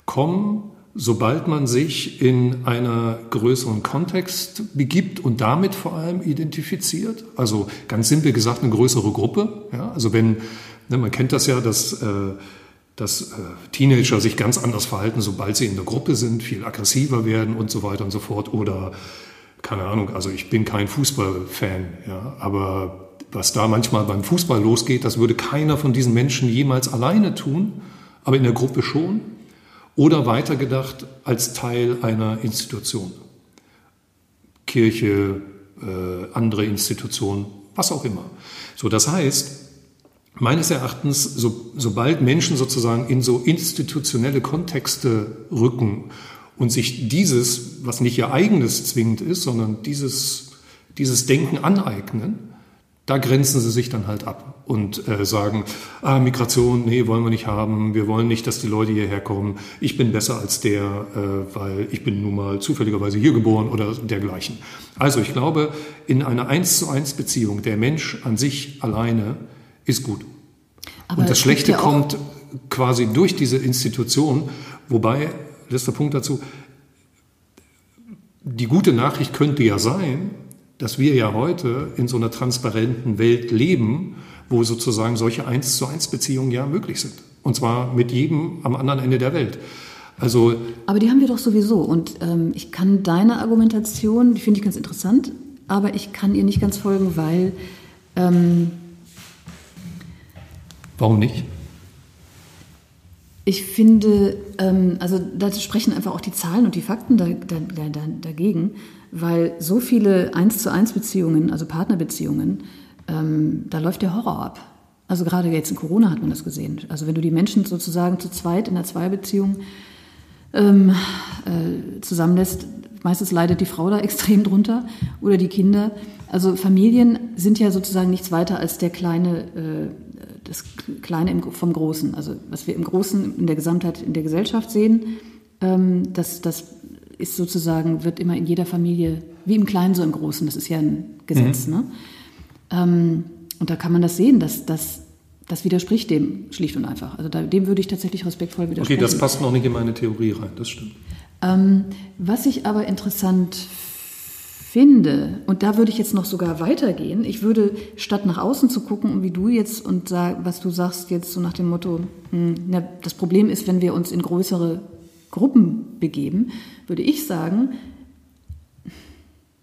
kommen, sobald man sich in einer größeren Kontext begibt und damit vor allem identifiziert. Also ganz simpel gesagt eine größere Gruppe. Ja, also wenn, ne, man kennt das ja, dass, äh, dass äh, Teenager sich ganz anders verhalten, sobald sie in der Gruppe sind, viel aggressiver werden und so weiter und so fort. Oder keine Ahnung, also ich bin kein Fußballfan, ja, aber was da manchmal beim Fußball losgeht, das würde keiner von diesen Menschen jemals alleine tun, aber in der Gruppe schon. Oder weitergedacht als Teil einer Institution. Kirche, äh, andere Institutionen, was auch immer. So, das heißt, meines Erachtens, so, sobald Menschen sozusagen in so institutionelle Kontexte rücken und sich dieses, was nicht ihr eigenes zwingend ist, sondern dieses, dieses Denken aneignen, da grenzen sie sich dann halt ab und äh, sagen, ah, Migration, nee, wollen wir nicht haben, wir wollen nicht, dass die Leute hierher kommen, ich bin besser als der, äh, weil ich bin nun mal zufälligerweise hier geboren oder dergleichen. Also ich glaube, in einer eins zu eins Beziehung, der Mensch an sich alleine ist gut. Aber und das Schlechte ja kommt quasi durch diese Institution, wobei, letzter Punkt dazu, die gute Nachricht könnte ja sein, dass wir ja heute in so einer transparenten Welt leben, wo sozusagen solche eins zu eins Beziehungen ja möglich sind. Und zwar mit jedem am anderen Ende der Welt. Also, aber die haben wir doch sowieso. Und ähm, ich kann deine Argumentation, die finde ich ganz interessant, aber ich kann ihr nicht ganz folgen, weil. Ähm, Warum nicht? Ich finde, ähm, also da sprechen einfach auch die Zahlen und die Fakten da, da, da, dagegen weil so viele eins zu eins Beziehungen, also Partnerbeziehungen, ähm, da läuft der Horror ab. Also gerade jetzt in Corona hat man das gesehen. Also wenn du die Menschen sozusagen zu zweit in einer Zweibeziehung ähm, äh, zusammenlässt, meistens leidet die Frau da <laughs> extrem drunter oder die Kinder. Also Familien sind ja sozusagen nichts weiter als der kleine, äh, das Kleine vom Großen. Also was wir im Großen in der Gesamtheit in der Gesellschaft sehen, ähm, das, das ist sozusagen, wird immer in jeder Familie, wie im Kleinen so im Großen, das ist ja ein Gesetz. Mhm. Ne? Ähm, und da kann man das sehen, dass das das widerspricht dem schlicht und einfach. Also da, dem würde ich tatsächlich respektvoll widersprechen. Okay, das passt noch nicht in meine Theorie rein, das stimmt. Ähm, was ich aber interessant finde, und da würde ich jetzt noch sogar weitergehen, ich würde statt nach außen zu gucken, wie du jetzt und sag, was du sagst jetzt so nach dem Motto, hm, na, das Problem ist, wenn wir uns in größere Gruppen begeben, würde ich sagen,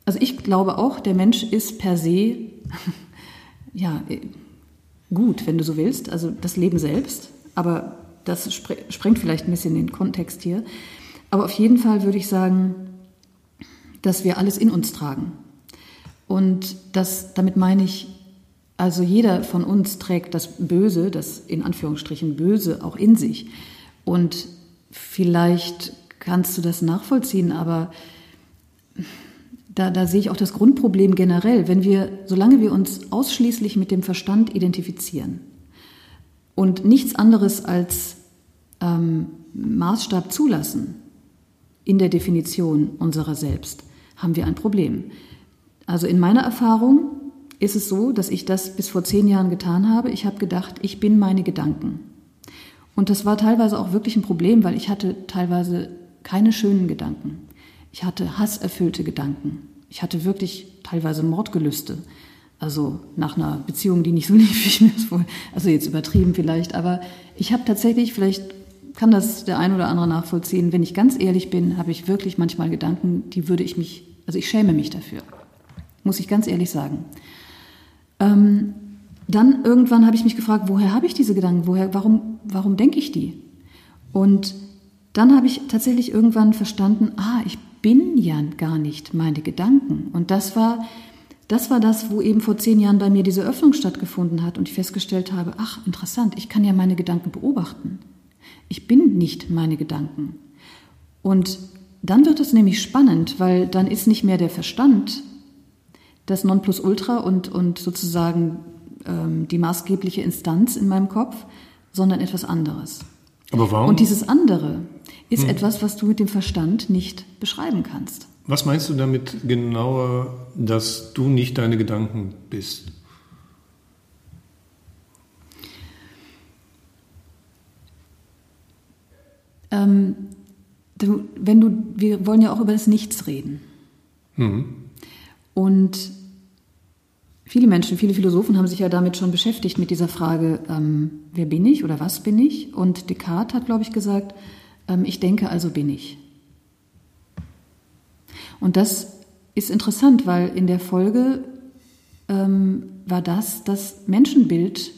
also ich glaube auch, der Mensch ist per se, <laughs> ja, gut, wenn du so willst, also das Leben selbst, aber das sprengt vielleicht ein bisschen den Kontext hier. Aber auf jeden Fall würde ich sagen, dass wir alles in uns tragen. Und das, damit meine ich, also jeder von uns trägt das Böse, das in Anführungsstrichen Böse auch in sich. Und Vielleicht kannst du das nachvollziehen, aber da, da sehe ich auch das Grundproblem generell. Wenn wir, solange wir uns ausschließlich mit dem Verstand identifizieren und nichts anderes als ähm, Maßstab zulassen in der Definition unserer selbst, haben wir ein Problem. Also in meiner Erfahrung ist es so, dass ich das bis vor zehn Jahren getan habe. Ich habe gedacht, ich bin meine Gedanken. Und das war teilweise auch wirklich ein Problem, weil ich hatte teilweise keine schönen Gedanken. Ich hatte hasserfüllte Gedanken. Ich hatte wirklich teilweise Mordgelüste. Also nach einer Beziehung, die nicht so <laughs> lief, wie ich mir das wohl, also jetzt übertrieben vielleicht, aber ich habe tatsächlich, vielleicht kann das der ein oder andere nachvollziehen, wenn ich ganz ehrlich bin, habe ich wirklich manchmal Gedanken, die würde ich mich, also ich schäme mich dafür, muss ich ganz ehrlich sagen. Ähm, dann irgendwann habe ich mich gefragt, woher habe ich diese Gedanken? Woher, warum, warum denke ich die? Und dann habe ich tatsächlich irgendwann verstanden, ah, ich bin ja gar nicht meine Gedanken. Und das war, das war das, wo eben vor zehn Jahren bei mir diese Öffnung stattgefunden hat und ich festgestellt habe, ach, interessant, ich kann ja meine Gedanken beobachten. Ich bin nicht meine Gedanken. Und dann wird es nämlich spannend, weil dann ist nicht mehr der Verstand das Nonplusultra und, und sozusagen ähm, die maßgebliche Instanz in meinem Kopf, sondern etwas anderes. Aber warum? Und dieses andere ist hm. etwas, was du mit dem Verstand nicht beschreiben kannst. Was meinst du damit genauer, dass du nicht deine Gedanken bist? Ähm, du, wenn du, wir wollen ja auch über das Nichts reden. Mhm. Und Viele Menschen, viele Philosophen haben sich ja damit schon beschäftigt, mit dieser Frage, ähm, wer bin ich oder was bin ich? Und Descartes hat, glaube ich, gesagt, ähm, ich denke, also bin ich. Und das ist interessant, weil in der Folge ähm, war das das Menschenbild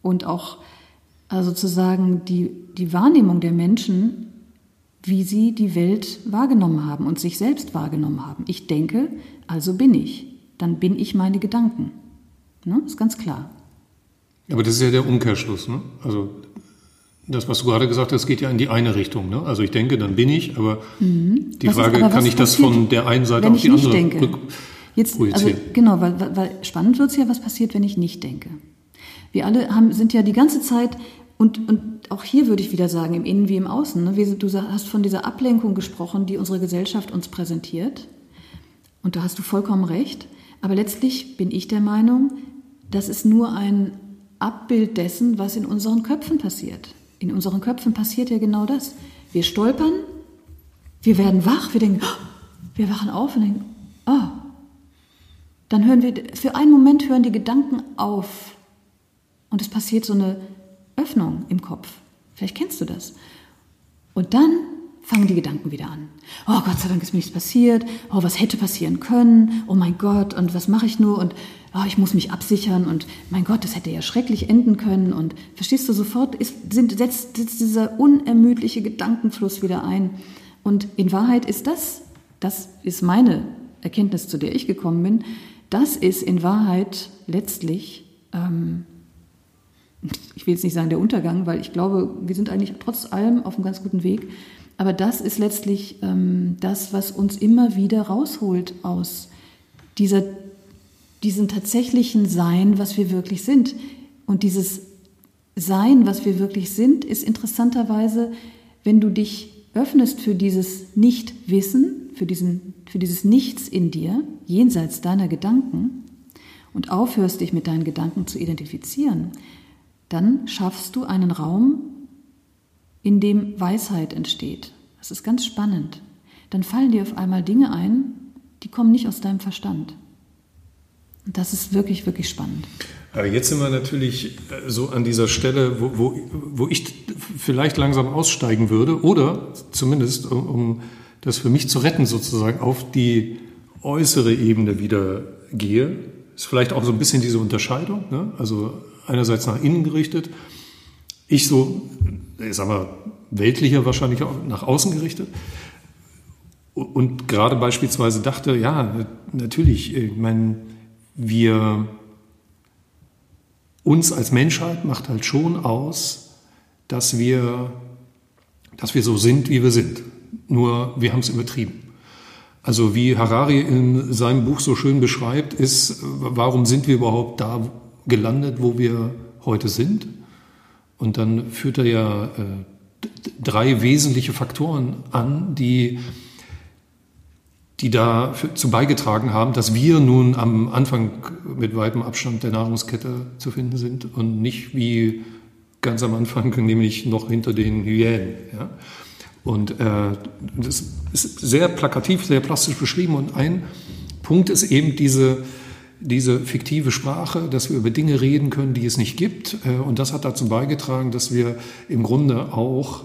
und auch also sozusagen die, die Wahrnehmung der Menschen, wie sie die Welt wahrgenommen haben und sich selbst wahrgenommen haben. Ich denke, also bin ich. Dann bin ich meine Gedanken. Ne? Ist ganz klar. Aber das ist ja der Umkehrschluss. Ne? Also das, was du gerade gesagt hast, geht ja in die eine Richtung. Ne? Also ich denke, dann bin ich, aber mhm. die was Frage, ist, kann ich das von der einen Seite auf die andere denke? rück Jetzt, also, genau, weil, weil spannend wird es ja, was passiert, wenn ich nicht denke. Wir alle haben, sind ja die ganze Zeit, und, und auch hier würde ich wieder sagen, im Innen wie im Außen, ne? du hast von dieser Ablenkung gesprochen, die unsere Gesellschaft uns präsentiert. Und da hast du vollkommen recht. Aber letztlich bin ich der Meinung, das ist nur ein Abbild dessen, was in unseren Köpfen passiert. In unseren Köpfen passiert ja genau das. Wir stolpern, wir werden wach, wir denken, oh, wir wachen auf und denken, oh, dann hören wir, für einen Moment hören die Gedanken auf und es passiert so eine Öffnung im Kopf. Vielleicht kennst du das. Und dann fangen die Gedanken wieder an. Oh Gott sei Dank ist mir nichts passiert. Oh, was hätte passieren können? Oh mein Gott, und was mache ich nur? Und oh, ich muss mich absichern und mein Gott, das hätte ja schrecklich enden können. Und verstehst du, sofort ist, sind, setzt, setzt dieser unermüdliche Gedankenfluss wieder ein. Und in Wahrheit ist das, das ist meine Erkenntnis, zu der ich gekommen bin, das ist in Wahrheit letztlich, ähm, ich will jetzt nicht sagen der Untergang, weil ich glaube, wir sind eigentlich trotz allem auf einem ganz guten Weg. Aber das ist letztlich ähm, das, was uns immer wieder rausholt aus dieser, diesem tatsächlichen Sein, was wir wirklich sind. Und dieses Sein, was wir wirklich sind, ist interessanterweise, wenn du dich öffnest für dieses Nichtwissen, für, diesen, für dieses Nichts in dir, jenseits deiner Gedanken, und aufhörst, dich mit deinen Gedanken zu identifizieren, dann schaffst du einen Raum, in dem Weisheit entsteht. Das ist ganz spannend. Dann fallen dir auf einmal Dinge ein, die kommen nicht aus deinem Verstand. Und das ist wirklich, wirklich spannend. Aber jetzt sind wir natürlich äh, so an dieser Stelle, wo, wo, wo ich vielleicht langsam aussteigen würde oder zumindest, um, um das für mich zu retten, sozusagen auf die äußere Ebene wieder gehe. Ist vielleicht auch so ein bisschen diese Unterscheidung. Ne? Also einerseits nach innen gerichtet, ich so, ich sag weltlicher wahrscheinlich auch nach außen gerichtet. Und gerade beispielsweise dachte, ja, natürlich, ich meine, wir, uns als Menschheit macht halt schon aus, dass wir, dass wir so sind, wie wir sind. Nur wir haben es übertrieben. Also wie Harari in seinem Buch so schön beschreibt, ist, warum sind wir überhaupt da gelandet, wo wir heute sind? Und dann führt er ja äh, drei wesentliche Faktoren an, die, die dazu beigetragen haben, dass wir nun am Anfang mit weitem Abstand der Nahrungskette zu finden sind und nicht wie ganz am Anfang, <laughs> nämlich noch hinter den Hyänen. Ja? Und äh, das ist sehr plakativ, sehr plastisch beschrieben. Und ein Punkt ist eben diese, diese fiktive Sprache, dass wir über Dinge reden können, die es nicht gibt. Äh, und das hat dazu beigetragen, dass wir im Grunde auch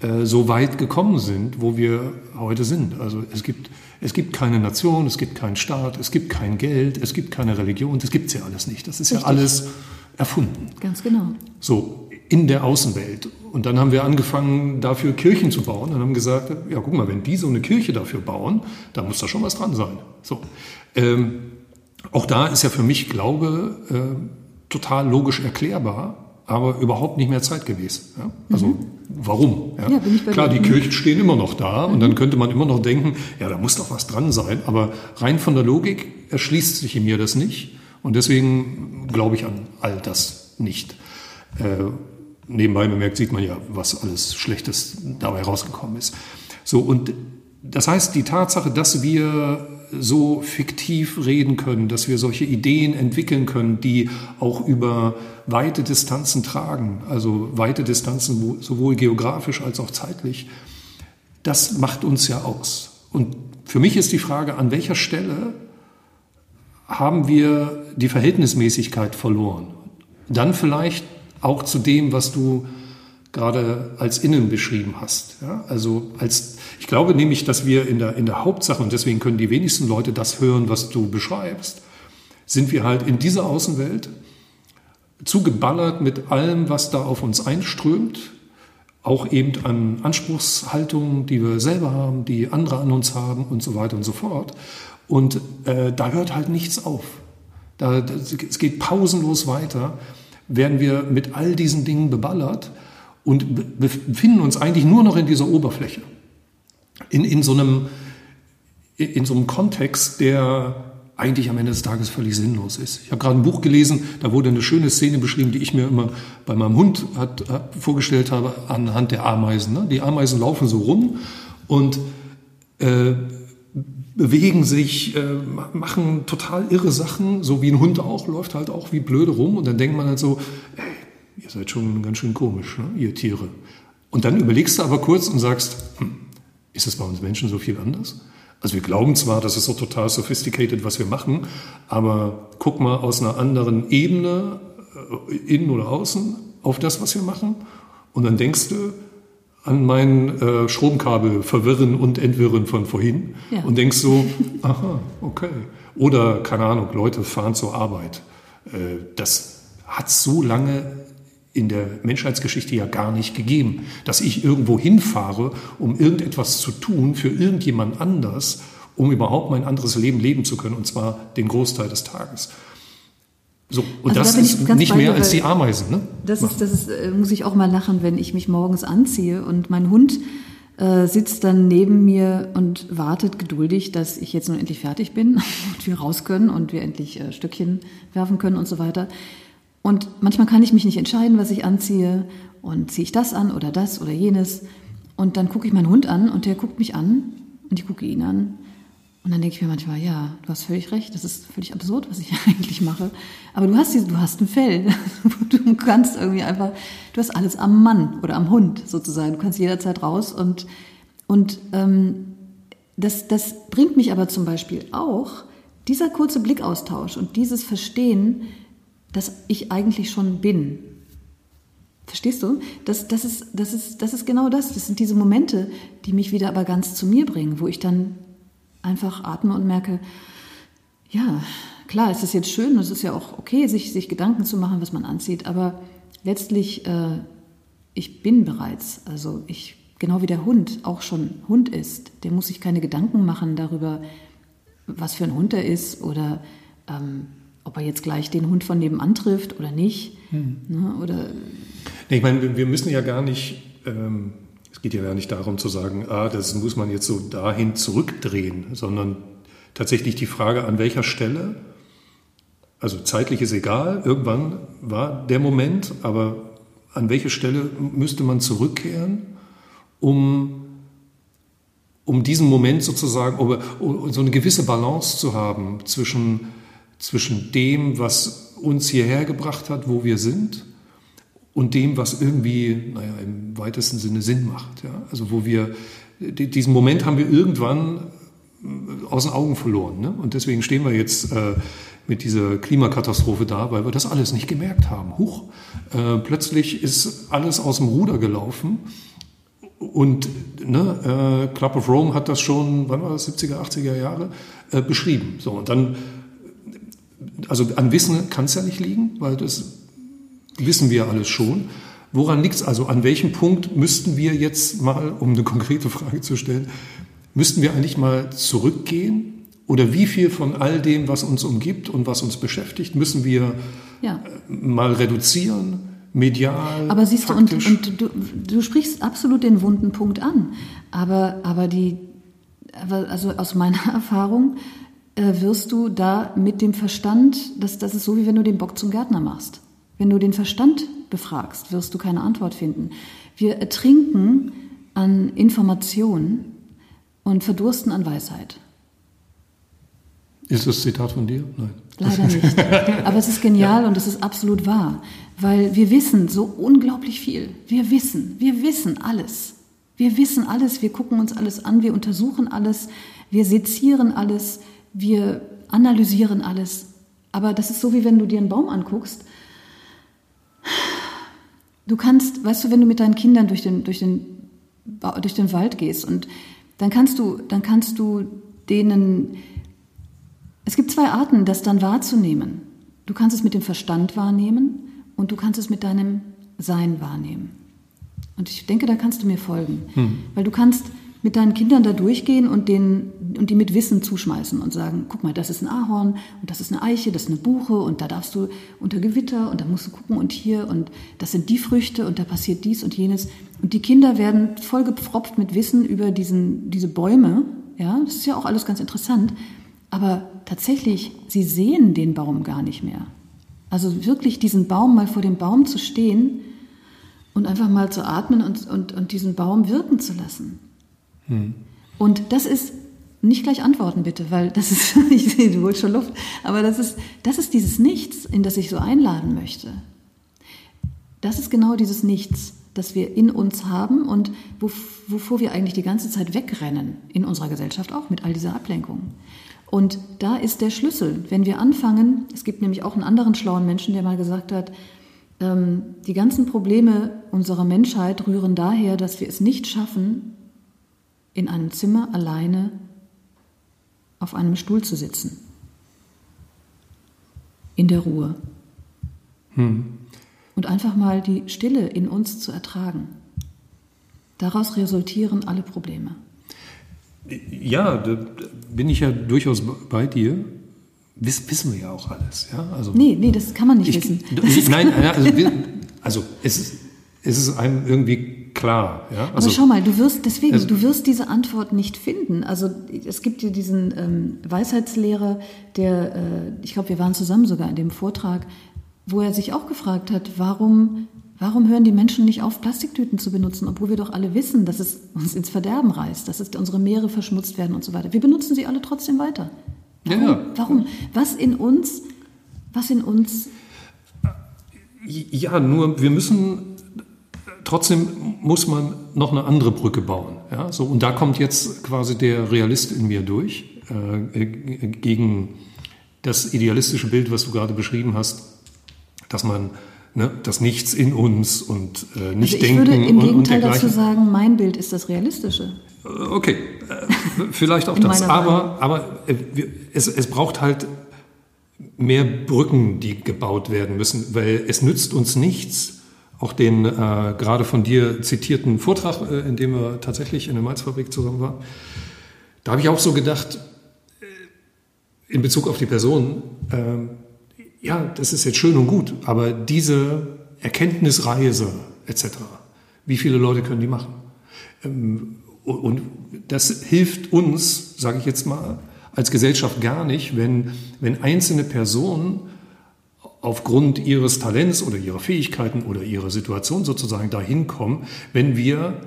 äh, so weit gekommen sind, wo wir heute sind. Also es gibt, es gibt keine Nation, es gibt keinen Staat, es gibt kein Geld, es gibt keine Religion, das gibt es ja alles nicht. Das ist Richtig. ja alles erfunden. Ganz genau. So, in der Außenwelt. Und dann haben wir angefangen, dafür Kirchen zu bauen und haben gesagt, ja, guck mal, wenn die so eine Kirche dafür bauen, dann muss da schon was dran sein. So. Ähm, auch da ist ja für mich Glaube äh, total logisch erklärbar, aber überhaupt nicht mehr zeitgemäß. Ja? Also mhm. warum? Ja? Ja, Klar, die Kirchen stehen immer noch da mhm. und dann könnte man immer noch denken, ja, da muss doch was dran sein. Aber rein von der Logik erschließt sich in mir das nicht und deswegen glaube ich an all das nicht. Äh, nebenbei bemerkt sieht man ja, was alles Schlechtes dabei rausgekommen ist. So und das heißt, die Tatsache, dass wir so fiktiv reden können, dass wir solche Ideen entwickeln können, die auch über weite Distanzen tragen, also weite Distanzen sowohl geografisch als auch zeitlich, das macht uns ja aus. Und für mich ist die Frage, an welcher Stelle haben wir die Verhältnismäßigkeit verloren? Dann vielleicht auch zu dem, was du gerade als innen beschrieben hast. Ja? Also als, ich glaube nämlich, dass wir in der, in der Hauptsache, und deswegen können die wenigsten Leute das hören, was du beschreibst, sind wir halt in dieser Außenwelt zugeballert mit allem, was da auf uns einströmt, auch eben an Anspruchshaltungen, die wir selber haben, die andere an uns haben und so weiter und so fort. Und äh, da hört halt nichts auf. Da, das, es geht pausenlos weiter, werden wir mit all diesen Dingen beballert und befinden uns eigentlich nur noch in dieser Oberfläche. In, in, so, einem, in so einem Kontext, der eigentlich am Ende des Tages völlig sinnlos ist. Ich habe gerade ein Buch gelesen, da wurde eine schöne Szene beschrieben, die ich mir immer bei meinem Hund hat, hat vorgestellt habe, anhand der Ameisen. Ne? Die Ameisen laufen so rum und äh, bewegen sich, äh, machen total irre Sachen, so wie ein Hund auch, läuft halt auch wie blöde rum. Und dann denkt man halt so, ey, ihr seid schon ganz schön komisch, ne? ihr Tiere. Und dann überlegst du aber kurz und sagst, hm, ist es bei uns Menschen so viel anders? Also wir glauben zwar, das ist so total sophisticated, was wir machen, aber guck mal aus einer anderen Ebene, äh, innen oder außen, auf das, was wir machen. Und dann denkst du an mein äh, Stromkabel verwirren und entwirren von vorhin ja. und denkst so, aha, okay. Oder, keine Ahnung, Leute fahren zur Arbeit. Äh, das hat so lange in der Menschheitsgeschichte ja gar nicht gegeben, dass ich irgendwo hinfahre, um irgendetwas zu tun für irgendjemand anders, um überhaupt mein anderes Leben leben zu können, und zwar den Großteil des Tages. So, und also das da ist nicht mehr als die Ameisen. Ne? Das, ist, das ist, äh, muss ich auch mal lachen, wenn ich mich morgens anziehe und mein Hund äh, sitzt dann neben mir und wartet geduldig, dass ich jetzt nun endlich fertig bin <laughs> und wir raus können und wir endlich äh, Stückchen werfen können und so weiter. Und manchmal kann ich mich nicht entscheiden, was ich anziehe. Und ziehe ich das an oder das oder jenes. Und dann gucke ich meinen Hund an und der guckt mich an und ich gucke ihn an. Und dann denke ich mir manchmal, ja, du hast völlig recht, das ist völlig absurd, was ich <laughs> eigentlich mache. Aber du hast, du hast ein Fell. <laughs> Du kannst irgendwie einfach, du hast alles am Mann oder am Hund sozusagen. Du kannst jederzeit raus und, und ähm, das, das bringt mich aber zum Beispiel auch, dieser kurze Blickaustausch und dieses Verstehen, dass ich eigentlich schon bin. Verstehst du? Das, das, ist, das, ist, das ist genau das. Das sind diese Momente, die mich wieder aber ganz zu mir bringen, wo ich dann einfach atme und merke, ja, klar, es ist jetzt schön, es ist ja auch okay, sich, sich Gedanken zu machen, was man anzieht, aber letztlich, äh, ich bin bereits, also ich, genau wie der Hund auch schon Hund ist, der muss sich keine Gedanken machen darüber, was für ein Hund er ist oder ähm, ob er jetzt gleich den Hund von nebenan trifft oder nicht. Hm. Ne, oder nee, ich meine, wir müssen ja gar nicht, ähm, es geht ja gar nicht darum zu sagen, ah, das muss man jetzt so dahin zurückdrehen, sondern tatsächlich die Frage, an welcher Stelle, also zeitlich ist egal, irgendwann war der Moment, aber an welche Stelle müsste man zurückkehren, um, um diesen Moment sozusagen, um so eine gewisse Balance zu haben zwischen zwischen dem, was uns hierher gebracht hat, wo wir sind, und dem, was irgendwie, naja, im weitesten Sinne Sinn macht. Ja? Also wo wir, diesen Moment haben wir irgendwann äh, aus den Augen verloren. Ne? Und deswegen stehen wir jetzt äh, mit dieser Klimakatastrophe da, weil wir das alles nicht gemerkt haben. Huch, äh, plötzlich ist alles aus dem Ruder gelaufen. Und ne, äh, Club of Rome hat das schon, wann war das, 70er, 80er Jahre, äh, beschrieben. So, und dann also an Wissen kann es ja nicht liegen, weil das wissen wir alles schon. Woran liegt es also? An welchem Punkt müssten wir jetzt mal, um eine konkrete Frage zu stellen, müssten wir eigentlich mal zurückgehen? Oder wie viel von all dem, was uns umgibt und was uns beschäftigt, müssen wir ja. Äh, mal reduzieren? Medial. Aber siehst du, und, und du, du sprichst absolut den wunden Punkt an. Aber, aber die, aber also aus meiner <laughs> Erfahrung, äh, wirst du da mit dem Verstand, das, das ist so wie wenn du den Bock zum Gärtner machst. Wenn du den Verstand befragst, wirst du keine Antwort finden. Wir ertrinken an Information und verdursten an Weisheit. Ist das Zitat von dir? Nein. Leider nicht. Aber es ist genial ja. und es ist absolut wahr, weil wir wissen so unglaublich viel. Wir wissen, wir wissen alles. Wir wissen alles, wir gucken uns alles an, wir untersuchen alles, wir sezieren alles, wir analysieren alles. Aber das ist so, wie wenn du dir einen Baum anguckst Du kannst, weißt du, wenn du mit deinen Kindern durch den, durch den, durch den Wald gehst und dann kannst du, dann kannst du denen, es gibt zwei Arten, das dann wahrzunehmen. Du kannst es mit dem Verstand wahrnehmen und du kannst es mit deinem Sein wahrnehmen. Und ich denke, da kannst du mir folgen. Hm. Weil du kannst mit deinen Kindern da durchgehen und, denen, und die mit Wissen zuschmeißen und sagen, guck mal, das ist ein Ahorn und das ist eine Eiche, das ist eine Buche und da darfst du unter Gewitter und da musst du gucken und hier und das sind die Früchte und da passiert dies und jenes. Und die Kinder werden voll gepfropft mit Wissen über diesen, diese Bäume. Ja, das ist ja auch alles ganz interessant. Aber tatsächlich, sie sehen den Baum gar nicht mehr. Also wirklich diesen Baum mal vor dem Baum zu stehen und einfach mal zu atmen und, und, und diesen Baum wirken zu lassen. Hm. Und das ist, nicht gleich antworten bitte, weil das ist, <laughs> ich sehe, du holst schon Luft, aber das ist, das ist dieses Nichts, in das ich so einladen möchte. Das ist genau dieses Nichts, das wir in uns haben und wovor wir eigentlich die ganze Zeit wegrennen, in unserer Gesellschaft auch mit all dieser Ablenkung. Und da ist der Schlüssel. Wenn wir anfangen, es gibt nämlich auch einen anderen schlauen Menschen, der mal gesagt hat, ähm, die ganzen Probleme unserer Menschheit rühren daher, dass wir es nicht schaffen, in einem Zimmer alleine auf einem Stuhl zu sitzen. In der Ruhe. Hm. Und einfach mal die Stille in uns zu ertragen. Daraus resultieren alle Probleme. Ja, da bin ich ja durchaus bei dir. Wiss, wissen wir ja auch alles. Ja? Also, nee, nee, das kann man nicht ich, wissen. nein, <laughs> also, also es, ist, es ist einem irgendwie klar. Ja? Also, Aber schau mal, du wirst deswegen, also, du wirst diese Antwort nicht finden. Also es gibt hier diesen ähm, Weisheitslehrer, der, äh, ich glaube, wir waren zusammen sogar in dem Vortrag, wo er sich auch gefragt hat, warum Warum hören die Menschen nicht auf, Plastiktüten zu benutzen, obwohl wir doch alle wissen, dass es uns ins Verderben reißt, dass es unsere Meere verschmutzt werden und so weiter. Wir benutzen sie alle trotzdem weiter. Warum? Ja. Warum? Was in uns, was in uns? Ja, nur wir müssen trotzdem muss man noch eine andere Brücke bauen. Ja, so und da kommt jetzt quasi der Realist in mir durch äh, gegen das idealistische Bild, was du gerade beschrieben hast, dass man ne, das Nichts in uns und äh, nicht also ich denken. Ich würde im Gegenteil dazu sagen, mein Bild ist das Realistische. Äh, okay, äh, <laughs> vielleicht auch das. Aber, aber äh, es, es braucht halt mehr Brücken, die gebaut werden müssen, weil es nützt uns nichts, auch den äh, gerade von dir zitierten Vortrag, äh, in dem wir tatsächlich in der Malzfabrik zusammen waren. Da habe ich auch so gedacht, äh, in Bezug auf die Person, äh, ja, das ist jetzt schön und gut, aber diese Erkenntnisreise etc., wie viele Leute können die machen? Ähm, und das hilft uns, sage ich jetzt mal, als Gesellschaft gar nicht, wenn, wenn einzelne Personen aufgrund ihres Talents oder ihrer Fähigkeiten oder ihrer Situation sozusagen dahin kommen, wenn wir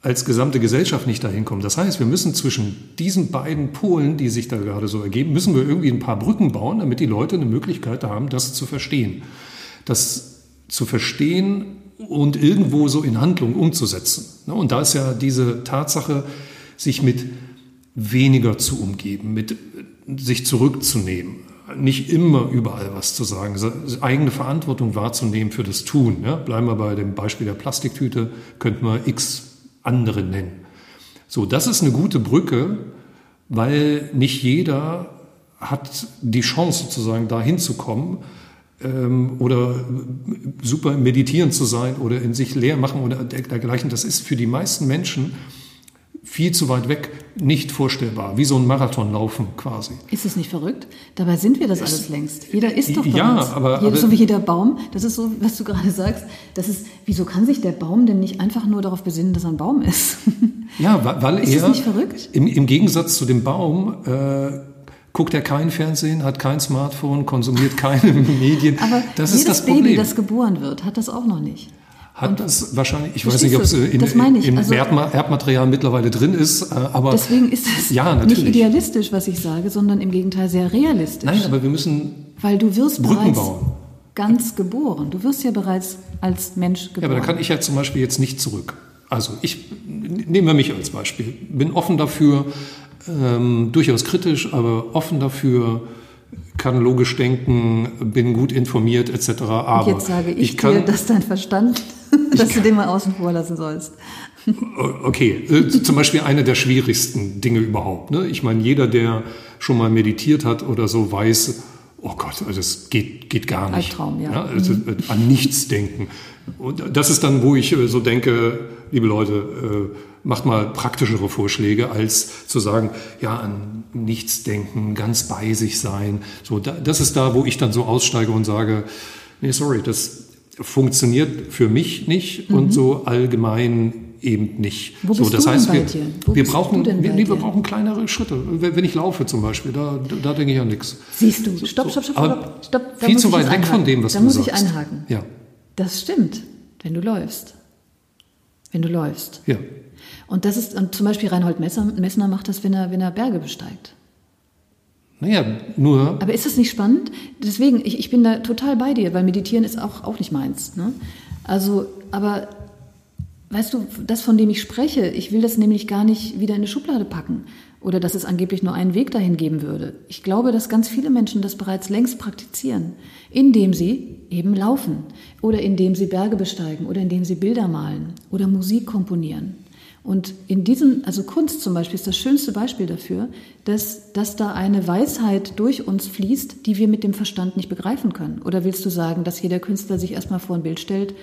als gesamte Gesellschaft nicht dahin kommen. Das heißt, wir müssen zwischen diesen beiden Polen, die sich da gerade so ergeben, müssen wir irgendwie ein paar Brücken bauen, damit die Leute eine Möglichkeit haben, das zu verstehen. Das zu verstehen und irgendwo so in Handlung umzusetzen. Ne, und da ist ja diese Tatsache, sich mit weniger zu umgeben, mit sich zurückzunehmen, nicht immer überall was zu sagen, eigene Verantwortung wahrzunehmen für das Tun. Ja? Bleiben wir bei dem Beispiel der Plastiktüte, könnten wir x andere nennen. So, das ist eine gute Brücke, weil nicht jeder hat die Chance sozusagen da hinzukommen ähm, oder super meditieren zu sein oder in sich leer machen oder dergleichen. Das ist für die meisten Menschen viel zu weit weg, nicht vorstellbar, wie so ein Marathonlaufen quasi. Ist es nicht verrückt? Dabei sind wir das es, alles längst. Jeder ist doch Ja, bereits. aber, jeder, aber so wie jeder Baum. Das ist so, was du gerade sagst. Das ist, wieso kann sich der Baum denn nicht einfach nur darauf besinnen, dass er ein Baum ist? <laughs> Ja, weil, weil ist er nicht verrückt? Im, im Gegensatz zu dem Baum äh, guckt er kein Fernsehen, hat kein Smartphone, konsumiert keine <laughs> Medien. Aber das jedes ist das Problem. Baby, das geboren wird, hat das auch noch nicht hat das wahrscheinlich, ich weiß nicht, ob es in, im also, Erbmaterial mittlerweile drin ist, äh, aber deswegen ist es ja, nicht idealistisch, was ich sage, sondern im Gegenteil sehr realistisch. Nein, aber wir müssen weil du wirst Brücken bereits bauen. ganz geboren. Du wirst ja bereits als Mensch geboren. Ja, aber da kann ich ja zum Beispiel jetzt nicht zurück. Also ich nehmen wir mich als Beispiel. Bin offen dafür, ähm, durchaus kritisch, aber offen dafür, kann logisch denken, bin gut informiert etc. Aber Und jetzt sage ich, ich kann, dir, dass dein Verstand, <laughs> dass du den mal außen vor lassen sollst. Okay, äh, zum Beispiel eine der schwierigsten Dinge überhaupt. Ne? Ich meine, jeder, der schon mal meditiert hat oder so, weiß, oh Gott, also das geht, geht gar nicht. Albtraum, ja. ja also Mhm. An nichts denken. Und das ist dann, wo ich äh, so denke, liebe Leute, äh, macht mal praktischere Vorschläge, als zu sagen, ja, an nichts denken, ganz bei sich sein. So, da, das ist da, wo ich dann so aussteige und sage, nee, sorry, das funktioniert für mich nicht und so allgemein eben nicht. Mhm. Wo so, bist das du denn heißt, bei wir, dir? Wo wir brauchen, denn wir, nee, wir brauchen kleinere Schritte. Wenn ich laufe zum Beispiel, da, da denke ich an nichts. Siehst du, stopp, stopp, stopp, Aber stopp, stopp. Da viel muss zu weit weg von dem, was da du muss sagst. ich einhaken. Ja, Das stimmt, wenn du läufst. Wenn du läufst. ja. Und das ist, und zum Beispiel Reinhold Messner, Messner macht das, wenn er, wenn er Berge besteigt. Naja, nur, Aber ist das nicht spannend? Deswegen, ich, ich bin da total bei dir, weil Meditieren ist auch, auch nicht meins. Ne? Also, aber weißt du, das, von dem ich spreche, ich will das nämlich gar nicht wieder in eine Schublade packen oder dass es angeblich nur einen Weg dahin geben würde. Ich glaube, dass ganz viele Menschen das bereits längst praktizieren, indem sie eben laufen oder indem sie Berge besteigen oder indem sie Bilder malen oder Musik komponieren. Und in diesem, also Kunst zum Beispiel ist das schönste Beispiel dafür, dass, dass da eine Weisheit durch uns fließt, die wir mit dem Verstand nicht begreifen können. Oder willst du sagen, dass jeder Künstler sich erstmal vor ein Bild stellt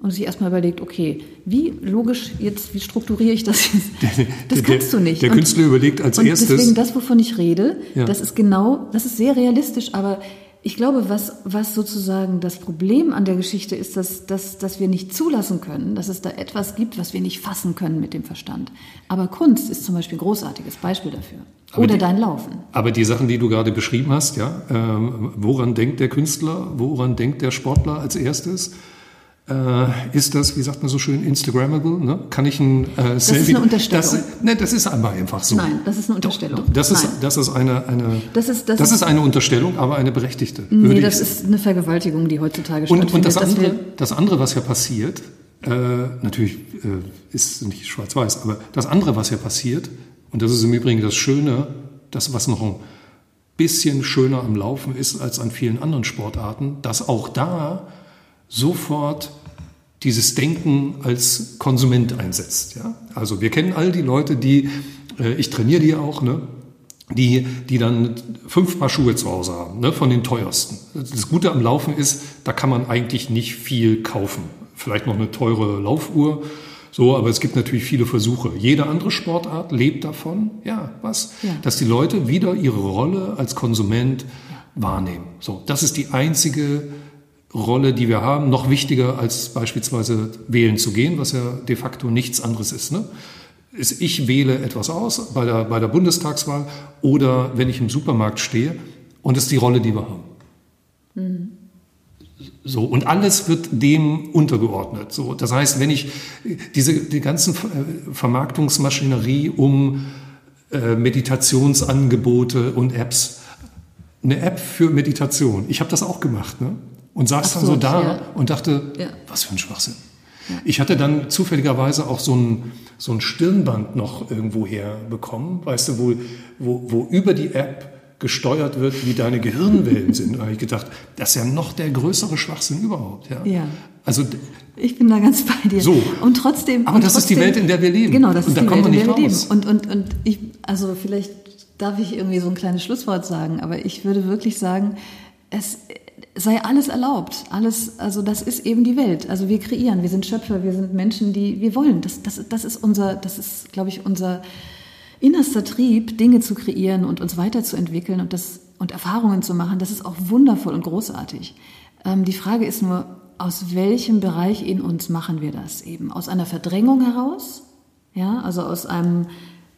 und sich erstmal überlegt, okay, wie logisch jetzt, wie strukturiere ich das <laughs> jetzt? Das der- kannst du nicht. Der Und- Künstler überlegt als und erstes. deswegen das, wovon ich rede, Ja. das ist genau, das ist sehr realistisch, aber ich glaube, was, was sozusagen das Problem an der Geschichte ist, dass, dass, dass wir nicht zulassen können, dass es da etwas gibt, was wir nicht fassen können mit dem Verstand. Aber Kunst ist zum Beispiel ein großartiges Beispiel dafür. Aber Oder die- dein Laufen. Aber die Sachen, die du gerade beschrieben hast, ja, ähm, woran denkt der Künstler, woran denkt der Sportler als erstes? Äh, ist das, wie sagt man so schön, Instagrammable? Ne? Kann ich ein äh, ist eine Unterstellung. Das, ne, das ist aber einfach so. Nein, das ist eine Unterstellung. Das, ist, Nein. das ist eine, eine Das ist- das das ist- ist eine Unterstellung, aber eine berechtigte. Nee, das ich ist eine Vergewaltigung, die heutzutage und, stattfindet. und das, dass andere, das andere, was ja passiert, äh, natürlich äh, ist nicht schwarz-weiß, aber das andere, was ja passiert, und das ist im Übrigen das Schöne, das, was noch ein bisschen schöner am Laufen ist als an vielen anderen Sportarten, dass auch da sofort dieses Denken als Konsument einsetzt. Ja? Also wir kennen all die Leute, die, äh, ich trainiere die auch, ne? die, die dann fünf Paar Schuhe zu Hause haben, ne? von den teuersten. Das Gute am Laufen ist, da kann man eigentlich nicht viel kaufen. Vielleicht noch eine teure Laufuhr, so, aber es gibt natürlich viele Versuche. Jede andere Sportart lebt davon, ja, was? Ja. Dass die Leute wieder ihre Rolle als Konsument wahrnehmen. So, das ist die einzige Rolle, die wir haben, noch wichtiger als beispielsweise wählen zu gehen, was ja de facto nichts anderes ist. Ne? Ist, ich wähle etwas aus bei der, bei der Bundestagswahl oder wenn ich im Supermarkt stehe und das ist die Rolle, die wir haben. So, und alles wird dem untergeordnet. So, das heißt, wenn ich diese die ganzen äh, Vermarktungsmaschinerie um äh, Meditationsangebote und Apps, eine App für Meditation, ich habe das auch gemacht, ne? Und saß Ach dann so, so da ja. und dachte, Ja. was für ein Schwachsinn. Ich hatte dann zufälligerweise auch so ein, so ein Stirnband noch irgendwo her bekommen, weißt du, wo, wo, wo über die App gesteuert wird, wie deine Gehirnwellen <laughs> sind. Da habe ich gedacht, das ist ja noch der größere Schwachsinn überhaupt. Ja. Ja. Also Ich bin da ganz bei dir. So. Und trotzdem. Aber und das ist die trotzdem- Welt, in der wir leben. Genau, das Und ist da die Welt, in der wir raus. leben. Und, und, und ich, also vielleicht darf ich irgendwie so ein kleines Schlusswort sagen, aber ich würde wirklich sagen, es sei alles erlaubt. Alles, also das ist eben die Welt. Also wir kreieren, wir sind Schöpfer, wir sind Menschen, die wir wollen. Das, das, das ist unser, das ist, glaube ich, unser innerster Trieb, Dinge zu kreieren und uns weiterzuentwickeln und das und Erfahrungen zu machen. Das ist auch wundervoll und großartig. Ähm, die Frage ist nur, aus welchem Bereich in uns machen wir das eben? Aus einer Verdrängung heraus? Ja, also aus einem,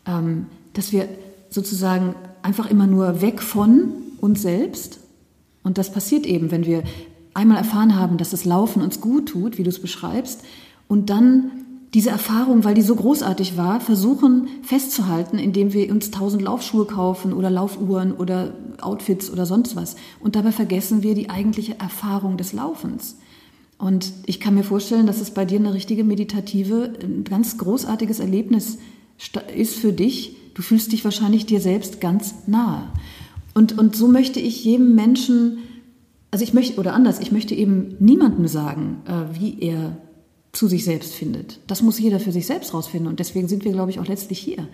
ähm, dass wir sozusagen einfach immer nur weg von uns selbst. Und das passiert eben, wenn wir einmal erfahren haben, dass das Laufen uns gut tut, wie du es beschreibst, und dann diese Erfahrung, weil die so großartig war, versuchen festzuhalten, indem wir uns tausend Laufschuhe kaufen oder Laufuhren oder Outfits oder sonst was. Und dabei vergessen wir die eigentliche Erfahrung des Laufens. Und ich kann mir vorstellen, dass es bei dir eine richtige meditative, ein ganz großartiges Erlebnis ist für dich. Du fühlst dich wahrscheinlich dir selbst ganz nahe. Und, und so möchte ich jedem Menschen, also ich möchte, oder anders, ich möchte eben niemandem sagen, äh, wie er zu sich selbst findet. Das muss jeder für sich selbst rausfinden. Und deswegen sind wir, glaube ich, auch letztlich hier.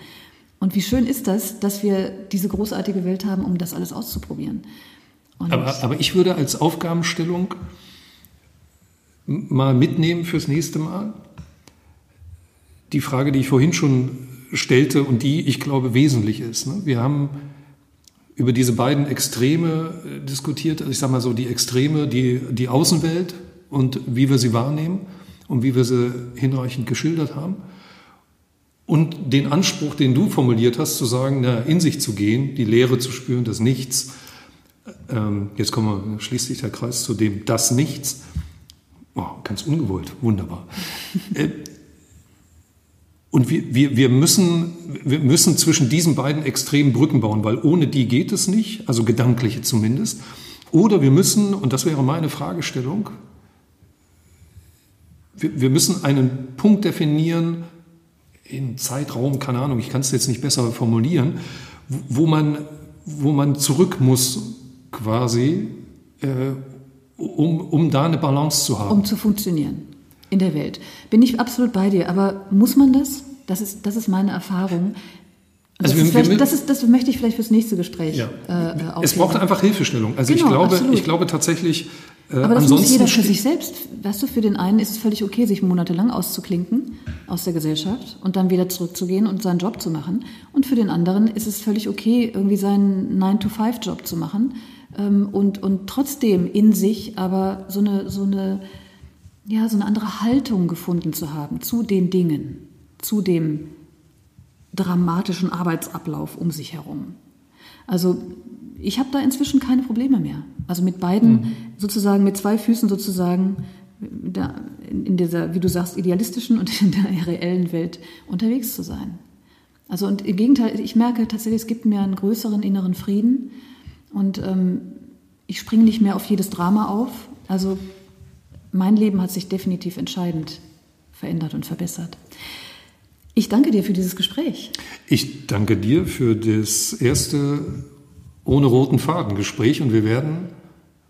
Und wie schön ist das, dass wir diese großartige Welt haben, um das alles auszuprobieren. Aber, aber, ich würde als Aufgabenstellung mal mitnehmen fürs nächste Mal die Frage, die ich vorhin schon stellte und die, ich glaube, wesentlich ist. Ne? Wir haben über diese beiden Extreme äh, diskutiert. Also ich sage mal so, die Extreme, die, die Außenwelt und wie wir sie wahrnehmen und wie wir sie hinreichend geschildert haben. Und den Anspruch, den du formuliert hast, zu sagen, na, in sich zu gehen, die Leere zu spüren, das Nichts. Ähm, jetzt kommen wir, schließt sich der Kreis zu dem das Nichts. Oh, ganz ungewollt, wunderbar. <laughs> und wir, wir, wir, müssen, wir müssen zwischen diesen beiden Extremen Brücken bauen, weil ohne die geht es nicht, also gedankliche zumindest. Oder wir müssen, und das wäre meine Fragestellung, wir, wir müssen einen Punkt definieren, in Zeitraum, keine Ahnung, ich kann es jetzt nicht besser formulieren, wo man, wo man zurück muss quasi, äh, um, um da eine Balance zu haben. Um zu funktionieren in der Welt. Bin ich absolut bei dir, aber muss man das? Das ist, das ist meine Erfahrung. Also das, wir, das, ist, das möchte ich vielleicht fürs nächste Gespräch. Ja. Äh, es braucht einfach Hilfestellung. Also genau, ich glaube, ich glaube tatsächlich. Äh, Aber das muss jeder für sich selbst. Weißt du, für den einen ist es völlig okay, sich monatelang auszuklinken aus der Gesellschaft und dann wieder zurückzugehen und seinen Job zu machen. Und für den anderen ist es völlig okay, irgendwie seinen 9-to-5-Job zu machen ähm, und, und trotzdem in sich aber so eine, so eine ja, so eine andere Haltung gefunden zu haben zu den Dingen, zu dem dramatischen Arbeitsablauf um sich herum. Also ich habe da inzwischen keine Probleme mehr. Also mit beiden mhm. sozusagen, mit zwei Füßen sozusagen in dieser, wie du sagst, idealistischen und in der reellen Welt unterwegs zu sein. Also und im Gegenteil, ich merke tatsächlich, es gibt mir einen größeren inneren Frieden und ähm, ich springe nicht mehr auf jedes Drama auf. Also mein Leben hat sich definitiv entscheidend verändert und verbessert. Ich danke dir für dieses Gespräch. Ich danke dir für das erste ohne roten Faden Gespräch und wir werden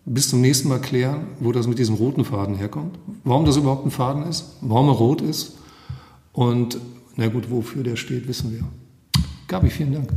bis zum nächsten Mal klären, wo das mit diesem roten Faden herkommt, warum das überhaupt ein Faden ist, warum er rot ist und na gut, wofür der steht, wissen wir. Gabi, vielen Dank.